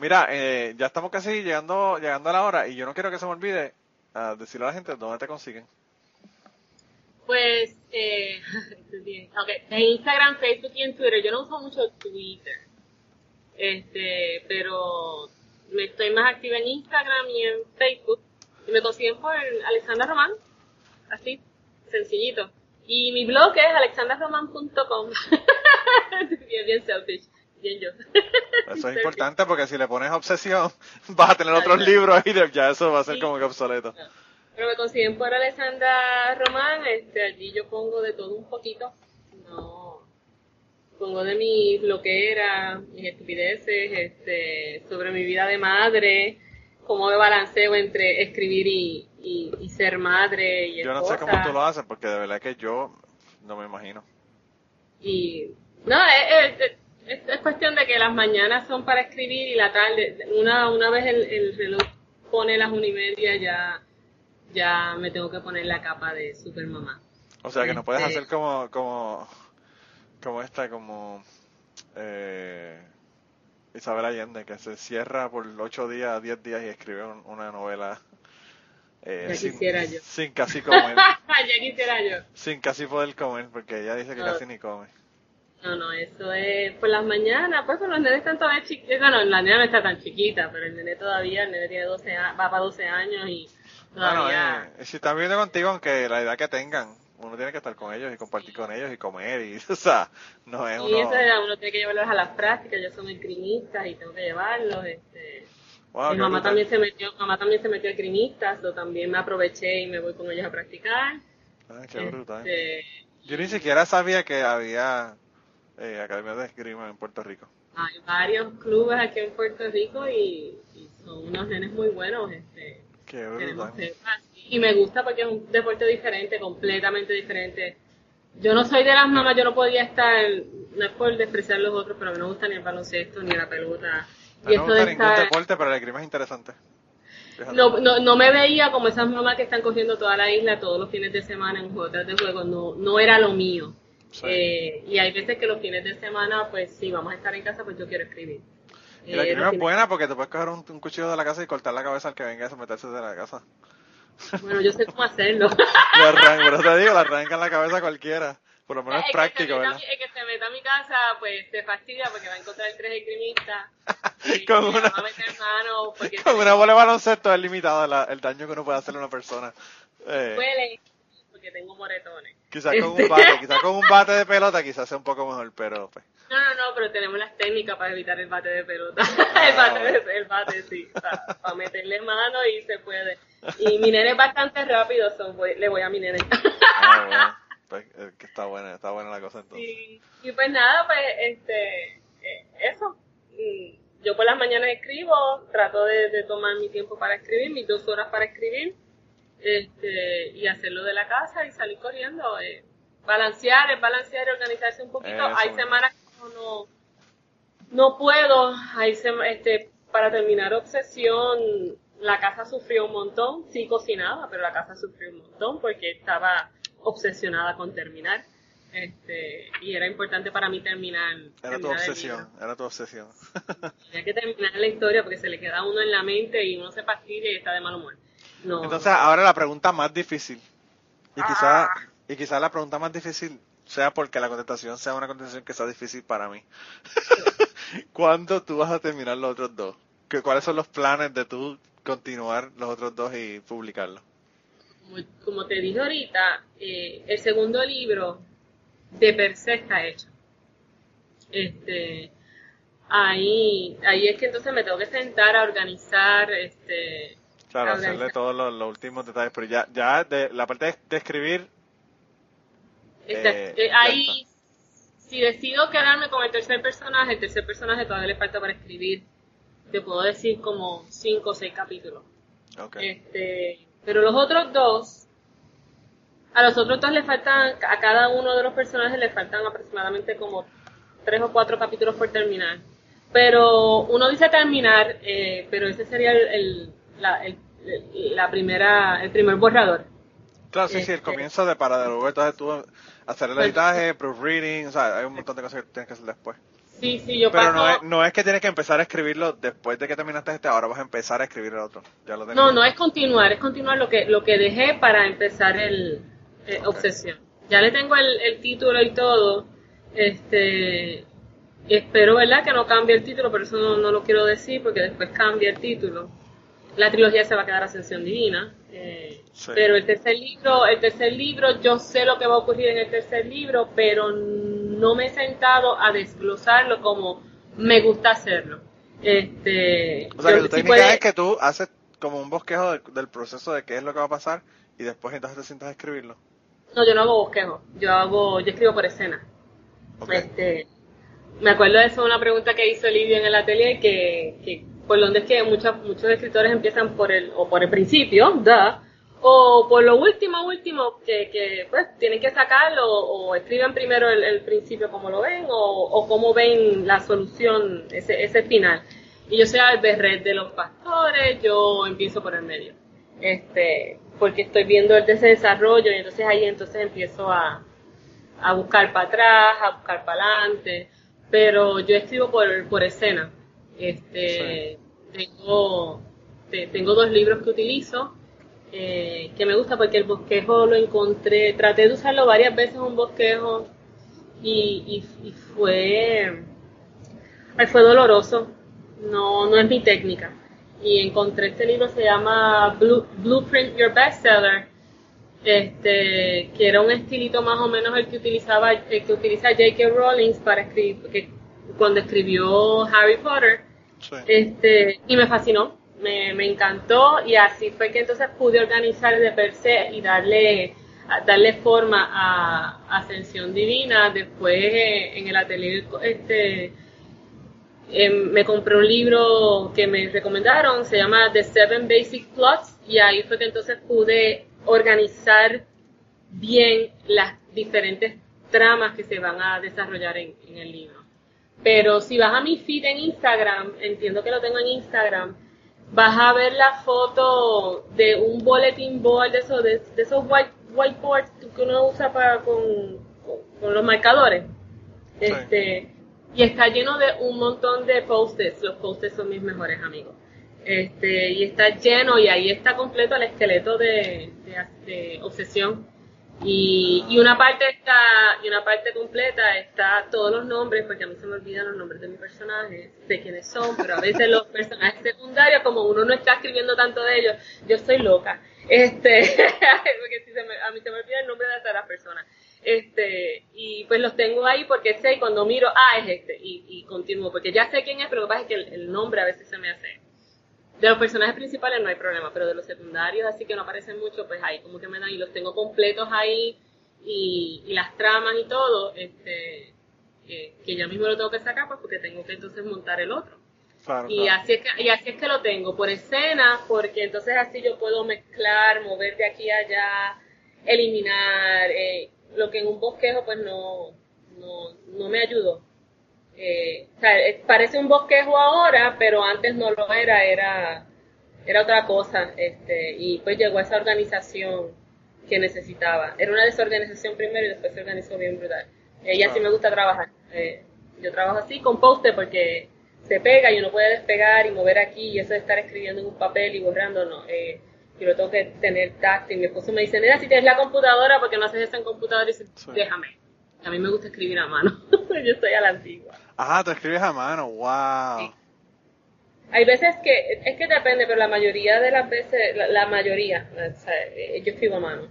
Mira, eh, ya estamos casi llegando llegando a la hora y yo no quiero que se me olvide uh, decirle a la gente dónde te consiguen.
Pues, eh, okay. en Instagram, Facebook y en Twitter. Yo no uso mucho Twitter, este, pero me estoy más activa en Instagram y en Facebook. Y me consiguen por Alexandra Román, así, sencillito. Y mi blog es alexandraroman.com. bien, bien selfish. Bien yo.
Eso es importante porque si le pones obsesión, vas a tener otros libros y ya eso va a ser como que obsoleto.
Pero me consiguen por Alexandra Román, este, allí yo pongo de todo un poquito. No, pongo de mis loqueras, mis estupideces, este, sobre mi vida de madre, cómo me balanceo entre escribir y, y, ser madre y
Yo no sé cómo tú lo haces porque de verdad que yo no me imagino.
Y, no, es, es, cuestión de que las mañanas son para escribir y la tarde, una, una vez el, el reloj pone las una y media ya ya me tengo que poner la capa de super mamá.
O sea que no puedes este hacer como, como, como esta, como eh, Isabel Allende, que se cierra por 8 días, 10 días y escribe una novela.
Eh, ya sin, quisiera yo.
Sin casi comer.
ya quisiera yo.
Sin casi poder comer, porque ella dice que casi ni come.
No, no, eso es por las mañanas, pues los nenes están todavía chiquitos, bueno, la nena no está tan chiquita, pero el nene todavía, el nene tiene 12 va para 12 años y bueno,
eh, si están viviendo contigo, aunque la edad que tengan, uno tiene que estar con ellos y compartir con ellos y comer y, o sea, no es
uno... Y eso uno tiene que llevarlos a las prácticas, yo soy crimista y tengo que llevarlos, este... mi mamá también se metió, mamá también se metió a crimistas, o también me aproveché y me voy con ellos a practicar.
Ah, qué brutal. Este, yo ni siquiera sabía que había eh, academias de esgrima en Puerto Rico.
Hay varios clubes aquí en Puerto Rico y, y son unos nenes muy buenos, este y me gusta porque es un deporte diferente, completamente diferente. Yo no soy de las mamás, yo no podía estar, no es por despreciar los otros, pero a mí no me gusta ni el baloncesto ni la pelota.
Y no me gusta ningún deporte, pero el esgrima es interesante.
No, no, no me veía como esas mamás que están cogiendo toda la isla todos los fines de semana en juegos de juego, no, no era lo mío. Eh, y hay veces que los fines de semana, pues si vamos a estar en casa, pues yo quiero escribir.
Y la eh, es buena porque te puedes coger un, cuchillo de la casa y cortar la cabeza al que venga a someterse de la casa.
Bueno, yo sé cómo hacerlo.
lo arranca, te digo, le arrancan la cabeza a cualquiera. Por lo menos es, práctico,
¿verdad? el que se meta a mi casa, pues se fastidia porque va a encontrar tres esgrimistas.
con una, con una bola de baloncesto es limitado el daño que uno puede hacerle a una persona.
Eh. Huele porque tengo moretones.
Quizás con un bate, quizás con un bate de pelota quizás sea un poco mejor, pero pues.
No, no, no, pero tenemos las técnicas para evitar el bate de pelota. Ah, el bate, el bate, sí. para meterle mano y se puede. Y mi nene es bastante rápido, le voy a mi nene.
Ah, pues, que está buena, está buena la cosa entonces.
Y, pues nada, pues, este, eh, eso. Mm, yo por las mañanas escribo, trato de, de tomar mi tiempo para escribir, mis dos horas para escribir este, y hacerlo de la casa y salir corriendo. Eh, balancear, es balancear y organizarse un poquito. hay semanas que no, no puedo, hay este, para terminar Obsesión, la casa sufrió un montón, sí cocinaba, pero la casa sufrió un montón porque estaba obsesionada con terminar. Este, y era importante para mí terminar.
Era tu obsesión, era tu obsesión.
Tenía que terminar la historia porque se le queda a uno en la mente y uno se fastidia y está de mal humor. No.
Entonces, ahora la pregunta más difícil. Y quizá, y quizá la pregunta más difícil sea porque la contestación sea una contestación que sea difícil para mí. ¿Cuándo tú vas a terminar los otros dos? ¿Cuáles son los planes de tú continuar los otros dos y publicarlos?
Como, te dije ahorita, eh, el segundo libro de per se está hecho. Este, ahí, ahí es que entonces me tengo que sentar a organizar, este,
claro, hacerle todos los, últimos detalles, pero ya, ya de la parte de, escribir,
eh, eh, ahí, si decido quedarme con el tercer personaje, el tercer personaje todavía le falta para escribir, te puedo decir como cinco o seis capítulos. Este, pero los otros dos, a los otros dos le faltan, a cada uno de los personajes le faltan aproximadamente como tres o cuatro capítulos por terminar. Pero uno dice terminar, eh, pero ese sería el, la, el, la primera, el primer borrador.
Claro, sí, sí, el este, comienzo de para de luego entonces tú hacer el pues, editaje, proofreading, o sea, hay un montón de cosas que tienes que hacer después.
Sí, sí, yo
Pero no, es, no es que tienes que empezar a escribirlo después de que terminaste este, ahora vas a empezar a escribir el otro. Ya lo
no, no es continuar, es continuar lo que, lo que dejé para empezar el, eh, obsesión. Ya le tengo el, título y todo. Este, espero, ¿verdad? Que no cambie el título, pero eso no, lo quiero decir porque después cambia el título. La trilogía se va a quedar Ascensión Divina. Eh, pero el tercer libro, el tercer libro, yo sé lo que va a ocurrir en el tercer libro, pero no me he sentado a desglosarlo como me gusta hacerlo. Este,
o sea, que tu técnica es que tú haces como un bosquejo del proceso de qué es lo que va a pasar y después entonces te sientas a escribirlo.
No, yo no hago bosquejo, yo hago, yo escribo por escena. Este, me acuerdo de eso, una pregunta que hizo Lidia en el atelier, que, que por donde es que muchos, muchos escritores empiezan por el, o por el principio, da, o por lo último, último, que, que pues tienen que sacarlo, o escriben primero el, principio como lo ven, o, o cómo ven la solución, ese, ese final. Y yo soy al berret de los pastores, yo empiezo por el medio. Este, porque estoy viendo el desarrollo y entonces ahí entonces empiezo a, a buscar para atrás, a buscar para adelante, pero yo escribo por, por escena. Este, tengo, tengo dos libros que utilizo, eh, que me gusta porque el bosquejo lo encontré, traté de usarlo varias veces un bosquejo y, y, fue, fue doloroso, no, no es mi técnica. Y encontré este libro, se llama Blueprint Your Bestseller, este, que era un estilito más o menos el que utilizaba, el que utiliza J.K. Rowling para escribir, que, cuando escribió Harry Potter, este, y me fascinó, me, me encantó y así fue que entonces pude organizar de per se y darle darle forma a Ascensión Divina. Después eh, en el atelier este Em, me compré un libro que me recomendaron, se llama The Seven Basic Plots, y ahí fue que entonces pude organizar bien las diferentes tramas que se van a desarrollar en, el libro. Pero si vas a mi feed en Instagram, entiendo que lo tengo en Instagram, vas a ver la foto de un bulletin board de esos, de, esos white, whiteboards que uno usa para con, con, los marcadores. Este, y está lleno de un montón de post-its. Los post-its son mis mejores amigos. Este, y está lleno y ahí está completo el esqueleto de, de, obsesión. Y, y, una parte está, y una parte completa está todos los nombres, porque a mí se me olvidan los nombres de mis personajes, de quiénes son, pero a veces los personajes secundarios, como uno no está escribiendo tanto de ellos, yo soy loca. Este, porque si se me, a mí se me olvida el nombre de todas las personas. Este, y pues los tengo ahí porque sé cuando miro, ah, es este, y, y continúo, porque ya sé quién es, pero lo que pasa es que el, nombre a veces se me hace. De los personajes principales no hay problema, pero de los secundarios, así que no aparecen mucho, pues ahí como que me dan, y los tengo completos ahí, y, y las tramas y todo, este, que ya mismo lo tengo que sacar, pues porque tengo que entonces montar el otro. y, Así es que, y así es que lo tengo, por escena, porque entonces así yo puedo mezclar, mover de aquí a allá, eliminar, eh, lo que en un bosquejo pues no, no, no me ayudó. Eh, o sea, eh, parece un bosquejo ahora, pero antes no lo era, era, era otra cosa, este, y pues llegó a esa organización que necesitaba. Era una desorganización primero y después se organizó bien brutal. Ella sí me gusta trabajar. Eh, yo trabajo así con post porque se pega y uno puede despegar y mover aquí y eso de estar escribiendo en un papel y borrando, no. Eh, yo lo tengo que tener táctil. Mi esposo me dice, mira, si tienes la computadora, porque no haces eso en computadora? Y dice, déjame. A mí me gusta escribir a mano. yo estoy a la antigua.
Ajá, tú escribes a mano, wow.
Hay veces que, es que depende, pero la mayoría de las veces, la, mayoría, o sea, eh, yo escribo a mano.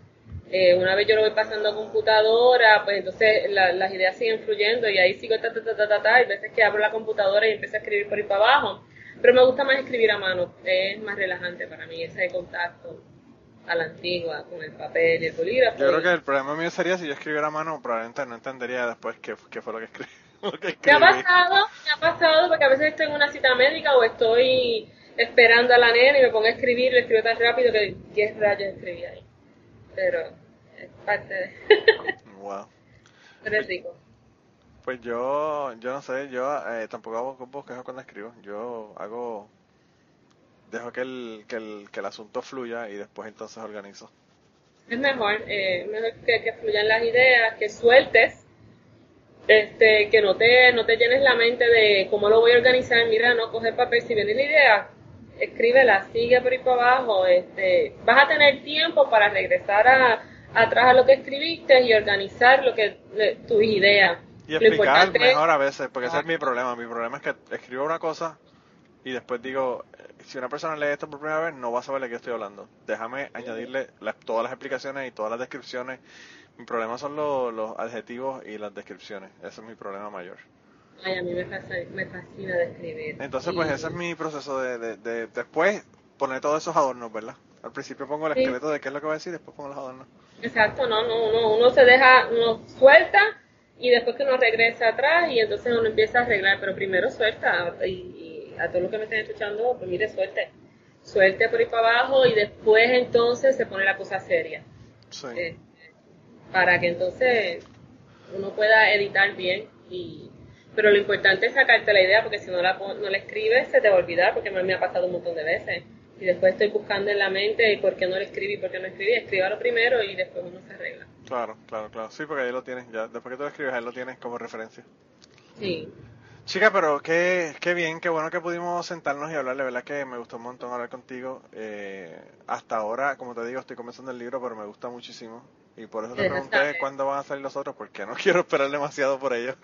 Eh, una vez yo lo voy pasando a computadora, pues entonces las ideas siguen fluyendo y ahí sigo ta, ta, ta, ta, ta, ta, hay veces que abro la computadora y empiezo a escribir por ahí para abajo. Pero me gusta más escribir a mano, es más relajante para mí ese contacto a la antigua con el papel y el bolígrafo.
Yo creo que el problema mío sería si yo escribiera a mano, probablemente no entendería después qué, qué fue lo que escribí.
¿Qué ha pasado? ¿Qué ha pasado? Porque a veces estoy en una cita médica o estoy esperando a la nena y me pongo a escribir, le escribo tan rápido que 10 rayos escribí ahí. Pero es parte de... wow. Pero es rico.
Pues yo, yo no sé, yo eh, tampoco hago bosquejos cuando escribo. Yo hago, dejo que el, que el, que el asunto fluya y después entonces organizo.
Es mejor, eh, mejor que, que fluyan las ideas, que sueltes este, que no te, no te llenes la mente de cómo lo voy a organizar, mira, no coge papel, si viene la idea, escríbela, sigue por ahí para abajo, este, vas a tener tiempo para regresar a, atrás a lo que escribiste y organizar lo que, tus ideas.
Y explicar mejor a veces, porque ese es mi problema, mi problema es que escribo una cosa y después digo, eh, si una persona lee esto por primera vez, no va a saber de qué estoy hablando. Déjame añadirle todas las explicaciones y todas las descripciones mi problema son los, adjetivos y las descripciones. Ese es mi problema mayor.
Ay, a mí me, fascina, describir.
Entonces, pues ese es mi proceso de, de, después poner todos esos adornos, ¿verdad? Al principio pongo el esqueleto de qué es lo que voy a decir, después pongo los adornos.
Exacto, no, no, uno, uno se deja, uno suelta y después que uno regresa atrás y entonces uno empieza a arreglar, pero primero suelta y, a todos los que me estén escuchando, pues mire, suelte. Suelte por ahí para abajo y después entonces se pone la cosa seria. Sí. Eh, para que entonces uno pueda editar bien y pero lo importante es sacarte la idea porque si no la no la escribes se te va a olvidar porque me ha pasado un montón de veces y después estoy buscando en la mente por qué no lo escribí por qué no escribí escríbalo primero y después uno se arregla
claro claro claro sí porque ahí lo tienes ya después que tú lo escribes ahí lo tienes como referencia
sí
Chica, pero qué, qué bien, qué bueno que pudimos sentarnos y hablar. La verdad que me gustó un montón hablar contigo. Eh, hasta ahora, como te digo, estoy comenzando el libro, pero me gusta muchísimo. Y por eso te pregunté cuándo van a salir los otros, porque no quiero esperar demasiado por ellos.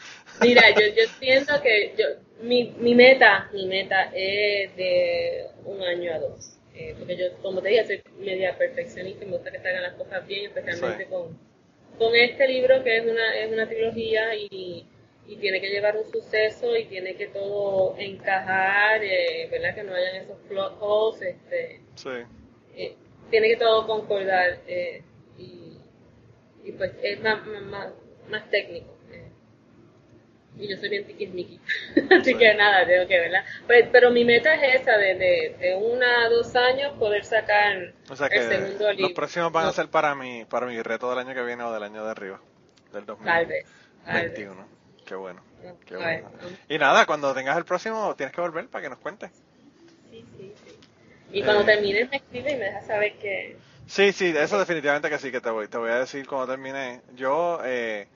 Mira, yo, yo siento que yo, mi, mi meta, mi meta es de un año a dos. Eh, porque yo, como te dije, soy media perfeccionista y me gusta que salgan las cosas bien, especialmente con, con este libro que es una, es una trilogía y y tiene que llevar un suceso y tiene que todo encajar, eh, ¿verdad? Que no hayan esos plot holes, este,
sí.
Eh, tiene que todo concordar eh, y, y, pues es más, más, más técnico. Eh. y yo soy bien tiquismiqui, así que nada, tengo que, ¿verdad? Pues, pero mi meta es esa, de, de, de una a dos años poder sacar el segundo libro.
Los próximos van a ser para mi, para mi reto del año que viene o del año de arriba, del 2021. Qué bueno. Qué bueno. Y nada, cuando tengas el próximo tienes que volver para que nos cuentes.
Sí, sí, sí. Y cuando eh, termines me escribes y me dejas saber que...
Sí, sí, eso definitivamente que sí, que te voy, te voy a decir cuando termine. Yo, eh,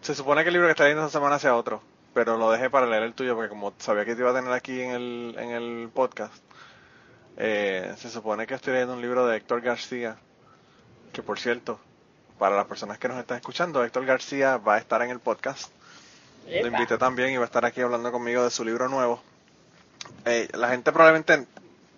se supone que el libro que está leyendo esta semana sea otro, pero lo dejé para leer el tuyo porque como sabía que te iba a tener aquí en el, en el podcast, eh, se supone que estoy leyendo un libro de Héctor García, que por cierto, para las personas que nos están escuchando, Héctor García va a estar en el podcast lo invité también y va a estar aquí hablando conmigo de su libro nuevo. Eh, la gente probablemente,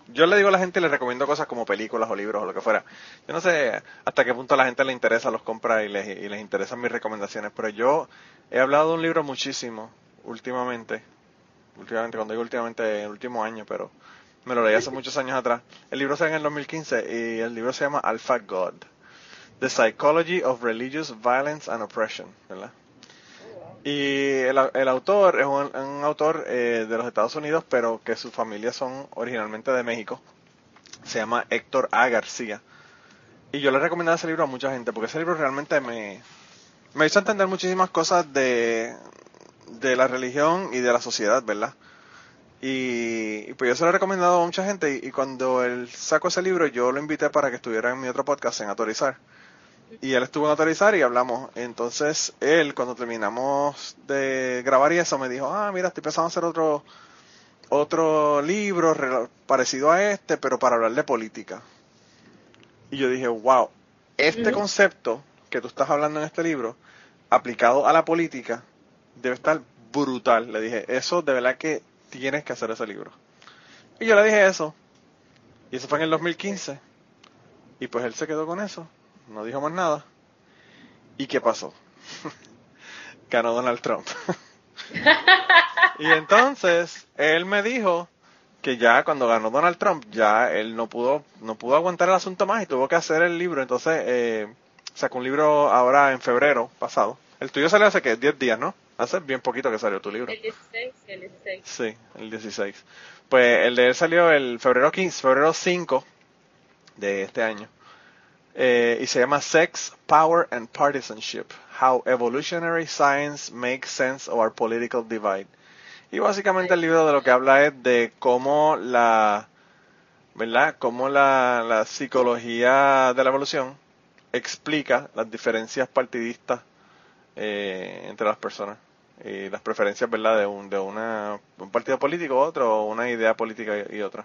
yo le digo a la gente, le recomiendo cosas como películas o libros o lo que fuera. Yo no sé hasta qué punto a la gente le interesa, los compra y les, y les interesan mis recomendaciones, pero yo he hablado de un libro muchísimo últimamente, últimamente, cuando digo últimamente, en el último año, pero me lo leí hace muchos años atrás. El libro sale en el 2015 y el libro se llama Alpha God, The Psychology of Religious Violence and Oppression, ¿verdad? Y el, el autor es un, autor eh, de los Estados Unidos, pero que sus familias son originalmente de México. Se llama Héctor A. García. Y yo le recomiendo ese libro a mucha gente, porque ese libro realmente me, me hizo entender muchísimas cosas de, de la religión y de la sociedad, ¿verdad? Y, pues yo se lo he recomendado a mucha gente y, cuando él sacó ese libro yo lo invité para que estuviera en mi otro podcast en Autorizar. Y él estuvo en Autorizar y hablamos. Entonces él cuando terminamos de grabar y eso me dijo, ah, mira, estoy pensando hacer otro, otro libro parecido a este, pero para hablar de política. Y yo dije, wow, este concepto que tú estás hablando en este libro, aplicado a la política, debe estar brutal. Le dije, eso de verdad que tienes que hacer ese libro. Y yo le dije eso. Y eso fue en el 2015. Y pues él se quedó con eso. No dijo más nada. ¿Y qué pasó? Ganó Donald Trump. y entonces él me dijo que ya cuando ganó Donald Trump, ya él no pudo, no pudo aguantar el asunto más y tuvo que hacer el libro. Entonces eh, sacó un libro ahora en febrero pasado. El tuyo salió hace que 10 días, ¿no? Hace bien poquito que salió tu libro.
El 16, el 16.
Sí, el 16. Pues el de él salió el febrero 15, febrero 5 de este año. Eh, y se llama Sex, Power and Partisanship. How Evolutionary Science Makes Sense of Our Political Divide. Y básicamente el libro de lo que habla es de cómo la, ¿verdad? Cómo la, psicología de la evolución explica las diferencias partidistas eh, entre las personas y las preferencias verdad de un de una, un partido político otro o una idea política y, otra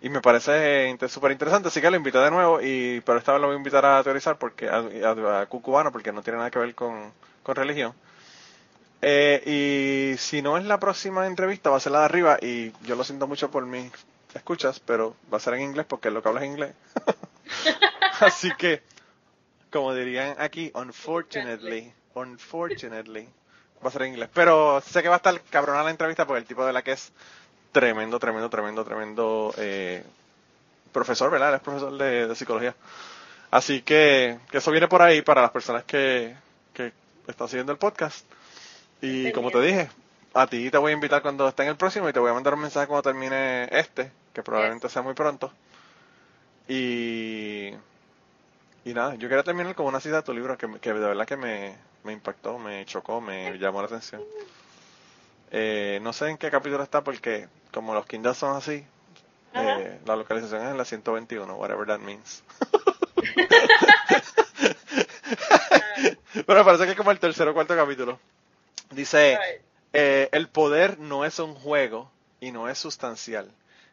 y me parece súper interesante así que lo invito de nuevo y pero esta vez lo voy a invitar a teorizar porque a, Cucubano porque no tiene nada que ver con, con religión eh, y si no es la próxima entrevista va a ser la de arriba y yo lo siento mucho por mis escuchas pero va a ser en inglés porque lo que hablo es inglés así que como dirían aquí unfortunately Unfortunately. Va a ser en inglés. Pero sé que va a estar cabrona la entrevista porque el tipo de la que es tremendo, tremendo, tremendo, tremendo eh, profesor, ¿verdad? es profesor de, psicología. Así que, que, eso viene por ahí para las personas que, que están siguiendo el podcast. Y como te dije, a ti te voy a invitar cuando esté en el próximo y te voy a mandar un mensaje cuando termine este, que probablemente sea muy pronto. Y, y nada, yo quería terminar con una cita de tu libro que, que de verdad que me, me impactó, me chocó, me llamó la atención. Eh, no sé en qué capítulo está porque como los Kindles son así, eh, la localización es en la 121, whatever that means. Pero me parece que es como el tercer o cuarto capítulo. Dice, eh, el poder no es un juego y no es sustancial.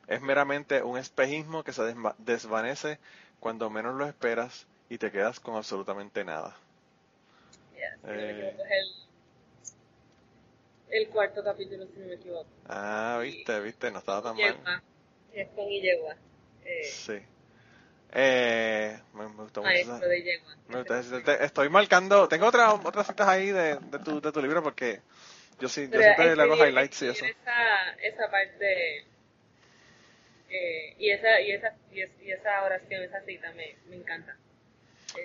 Es meramente un espejismo que se desvanece cuando menos lo esperas y te quedas con absolutamente nada.
Eh. El, cuarto capítulo, si no me equivoco.
Ah, viste, viste, no estaba tan mal.
Es con Yegua.
Eh, sí. Eh, me, gustó mucho.
De
estoy marcando, tengo otras otras citas ahí de, de, tu, de tu libro porque yo sí, yo siempre le hago highlights y eso.
Esa, esa parte eh, y esa y esa y, esa oración, esa cita me, me encanta.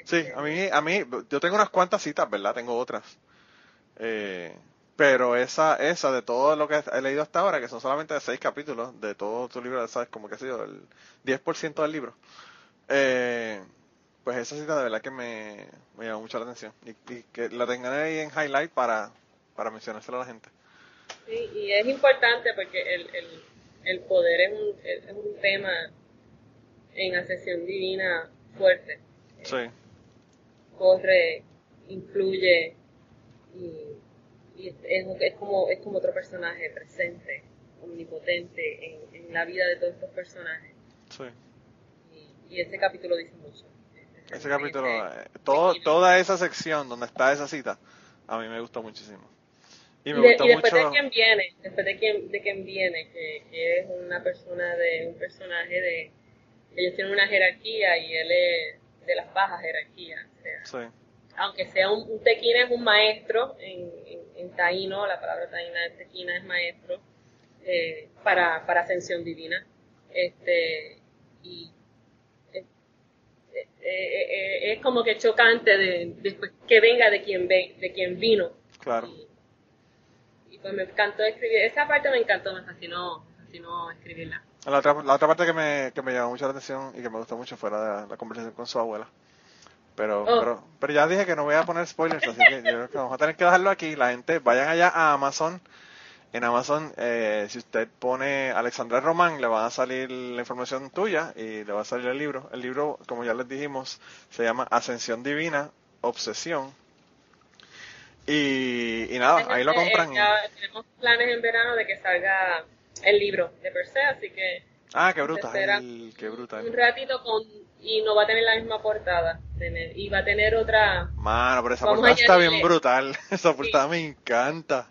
Sí, a mí, a mí, yo tengo unas cuantas citas, ¿verdad? Tengo otras. Eh, pero esa, esa de todo lo que he leído hasta ahora, que son solamente seis capítulos de todo tu libro, ¿sabes? Como que ha sido el 10% del libro. Eh, pues esa cita de verdad que me, me llamó mucho la atención. Y, que la tengan ahí en highlight para, para mencionárselo a la gente.
Sí, y es importante porque el, el, el poder es un, es un tema en ascensión divina fuerte.
Sí
corre, influye y, es, como, es como otro personaje presente, omnipotente en, la vida de todos estos personajes.
Sí.
Y, ese capítulo dice mucho.
Ese capítulo, eh, todo, toda esa sección donde está esa cita, a mí me gustó muchísimo.
Y, me gustó después de quién viene, después de quién, de quién viene, que, que, es una persona de, un personaje de, ellos tienen una jerarquía y él es de las bajas jerarquías. Aunque sea un, un, tequina es un maestro, en, en, taíno, la palabra taína de tequina es maestro, eh, para, para ascensión divina. Este, y eh, eh, es como que chocante de, que venga de quien ve, de quien vino.
Claro.
Y, pues me encantó escribir, esa parte me encantó, me fascinó, me fascinó escribirla.
La otra, la otra parte que me, que me llamó mucho la atención y que me gustó mucho fue la, la conversación con su abuela Pero,
Oh.
pero, pero ya dije que no voy a poner spoilers, así que yo creo que vamos a tener que dejarlo aquí. La gente, vayan allá a Amazon. En Amazon, eh, si usted pone Alexandra Román, le va a salir la información tuya y le va a salir el libro. El libro, como ya les dijimos, se llama Ascensión Divina, Obsesión. Y, y nada, ahí lo
Eh,
compran.
ya tenemos planes en verano de que salga el libro de per se, así que
Ah, qué brutal,
espera
qué brutal.
un ratito con y no va a tener la misma portada y va a tener otra
Mano, pero esa
Vamos
portada está bien brutal. Esa portada me encanta.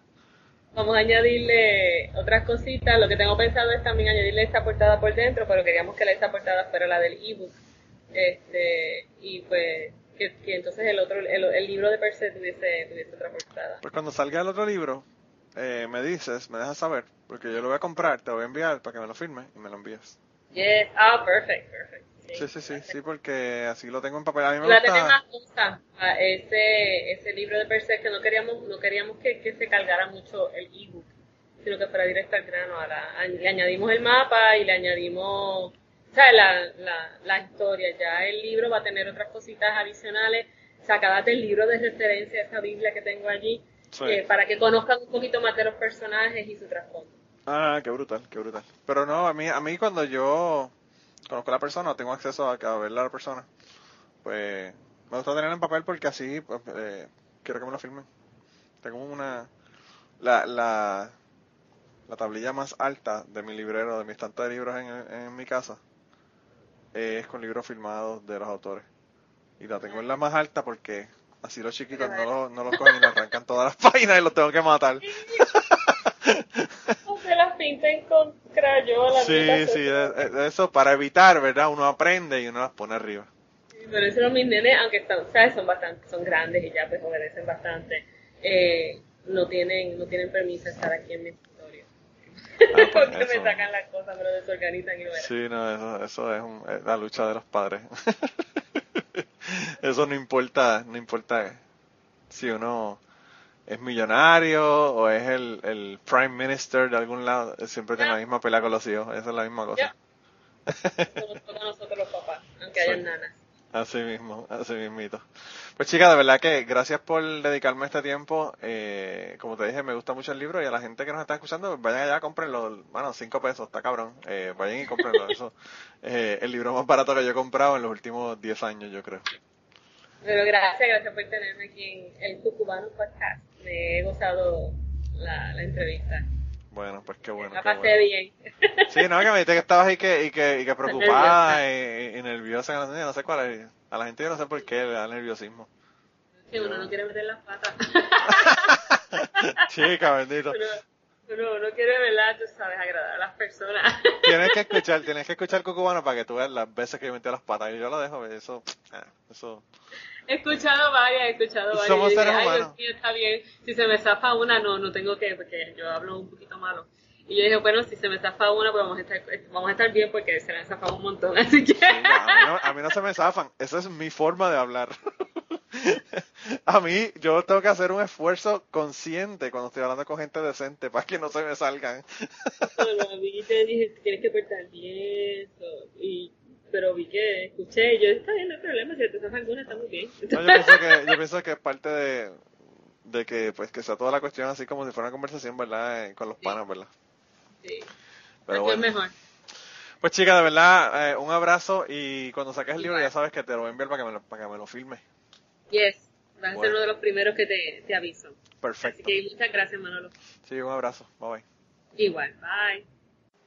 vamos a añadirle otras cositas lo que tengo pensado es también añadirle esta portada por dentro pero queríamos que esta portada fuera la del ebook este y pues que, que entonces el otro el, el libro de per se tuviese, tuviese otra portada
Pues cuando salga el otro libro, eh, me dices, me dejas saber, porque yo lo voy a comprar, te voy a enviar para que me lo firmes y me lo envíes.
yes ah perfect perfect
Sí, sí, sí, sí, porque así lo tengo en papel. A mí me
Iba a tener más
gusta.
a ese, ese libro de per se que no queríamos, no queríamos que, que se cargara mucho el ebook, sino que fuera directo al grano. A la, a- le añadimos el mapa y le añadimos, ¿sabes? La, la, la historia. Ya el libro va a tener otras cositas adicionales sacadas del libro de referencia, esa Biblia que tengo allí,
Sí.
eh, para que conozcan un poquito más de los personajes y su trasfondo.
Ah, qué brutal, qué brutal. Pero no, a mí, a mí cuando yo conozco a la persona, tengo acceso a, a verla a la persona, pues me gusta tenerla en papel porque así pues, eh, quiero que me lo firmen. Tengo una... La, la, la tablilla más alta de mi librero, de mi estante de libros en, en mi casa, es con libros firmados de los autores. Y la tengo en la más alta porque así los chiquitos no lo, no lo cogen y le arrancan todas las páginas y los tengo que matar.
O se las pinten con crayola.
Sí, sí,
eso.
eh, eh, eso para evitar, ¿verdad? Uno aprende y uno las pone arriba.
Pero eso los mis nenes, aunque son, ¿sabes? son bastante, son grandes y ya pues obedecen bastante, eh, no tienen, no tienen permiso de estar aquí en mi escritorio.
pues,
Porque
eso.
me sacan las cosas, me lo desorganizan y lo.
Sí, no, eso, eso es un- es la lucha de los padres. eso no importa, no importa si uno es millonario o es el, el prime minister de algún lado, siempre tiene la misma pelea con los hijos, esa es la misma cosa.
Como todos nosotros los papás, aunque hayan nanas.
Así mismo, así mismito. Pues chica, de verdad que gracias por dedicarme este tiempo. Eh, como te dije, me gusta mucho el libro y a la gente que nos está escuchando, vayan allá, cómprenlo. Bueno, cinco pesos, está cabrón. Eh, vayan y cómprenlo. Eso eh, el libro más barato que yo he comprado en los últimos 10 años, yo creo.
Pero gracias, gracias por tenerme aquí en el Cucubano Podcast. Me he gozado la, la entrevista.
Bueno, pues qué bueno.
la pasé
bueno.
bien.
Sí, no, que me dijiste que estabas ahí que, y que, y que preocupada y, y nerviosa. No sé, no sé cuál es. A la gente yo no sé por qué le da nerviosismo.
Que uno no quiere meter las patas.
Chica, bendito.
Uno, uno quiere, ¿verdad? Tú sabes, agradar a las personas.
Tienes que escuchar, tienes que escuchar Cucubano para que tú veas las veces que yo metí las patas. Y yo lo dejo, eso, ah, eso.
He escuchado varias, he escuchado varias.
Somos
dije,
seres
Ay,
humanos.
Mío, está bien. Si se me zafa una, no, no tengo que, porque yo hablo un poquito malo. Y yo dije, bueno, si se me zafa una, pues vamos a estar, vamos a estar bien porque se me ha zafado un montón. Así que.
Sí, a, mí no, a mí no se me zafan. Esa es mi forma de hablar. A mí, yo tengo que hacer un esfuerzo consciente cuando estoy hablando con gente decente para que no se me salgan.
Bueno, vi y te dije, tienes que portar bien. Y, pero vi que escuché, yo, está bien, no hay problema, si te zafa alguna, está muy bien.
No, yo, pienso que, yo pienso que es parte de, de que, pues, que sea toda la cuestión así como si fuera una conversación, ¿verdad? Eh, con los
Sí.
panas, ¿verdad?
Sí.
Pero
es mejor.
Pues chica, de verdad, eh, un abrazo y cuando saques el libro ya sabes que te lo voy a enviar para que me lo, para que me lo filmes.
Yes, vas a ser uno de los primeros que te, te aviso. Así
Perfecto.
que muchas gracias, Manolo.
Sí, un abrazo. Bye bye.
Igual, bye.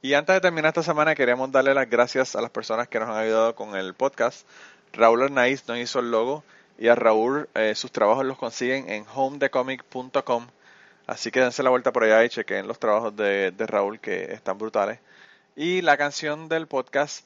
Y antes de terminar esta semana, queríamos darle las gracias a las personas que nos han ayudado con el podcast. Raúl Arnaiz nos hizo el logo y a Raúl eh, sus trabajos los consiguen en homedecomic.com. Así que dense la vuelta por allá y chequen los trabajos de, de Raúl que están brutales. Y la canción del podcast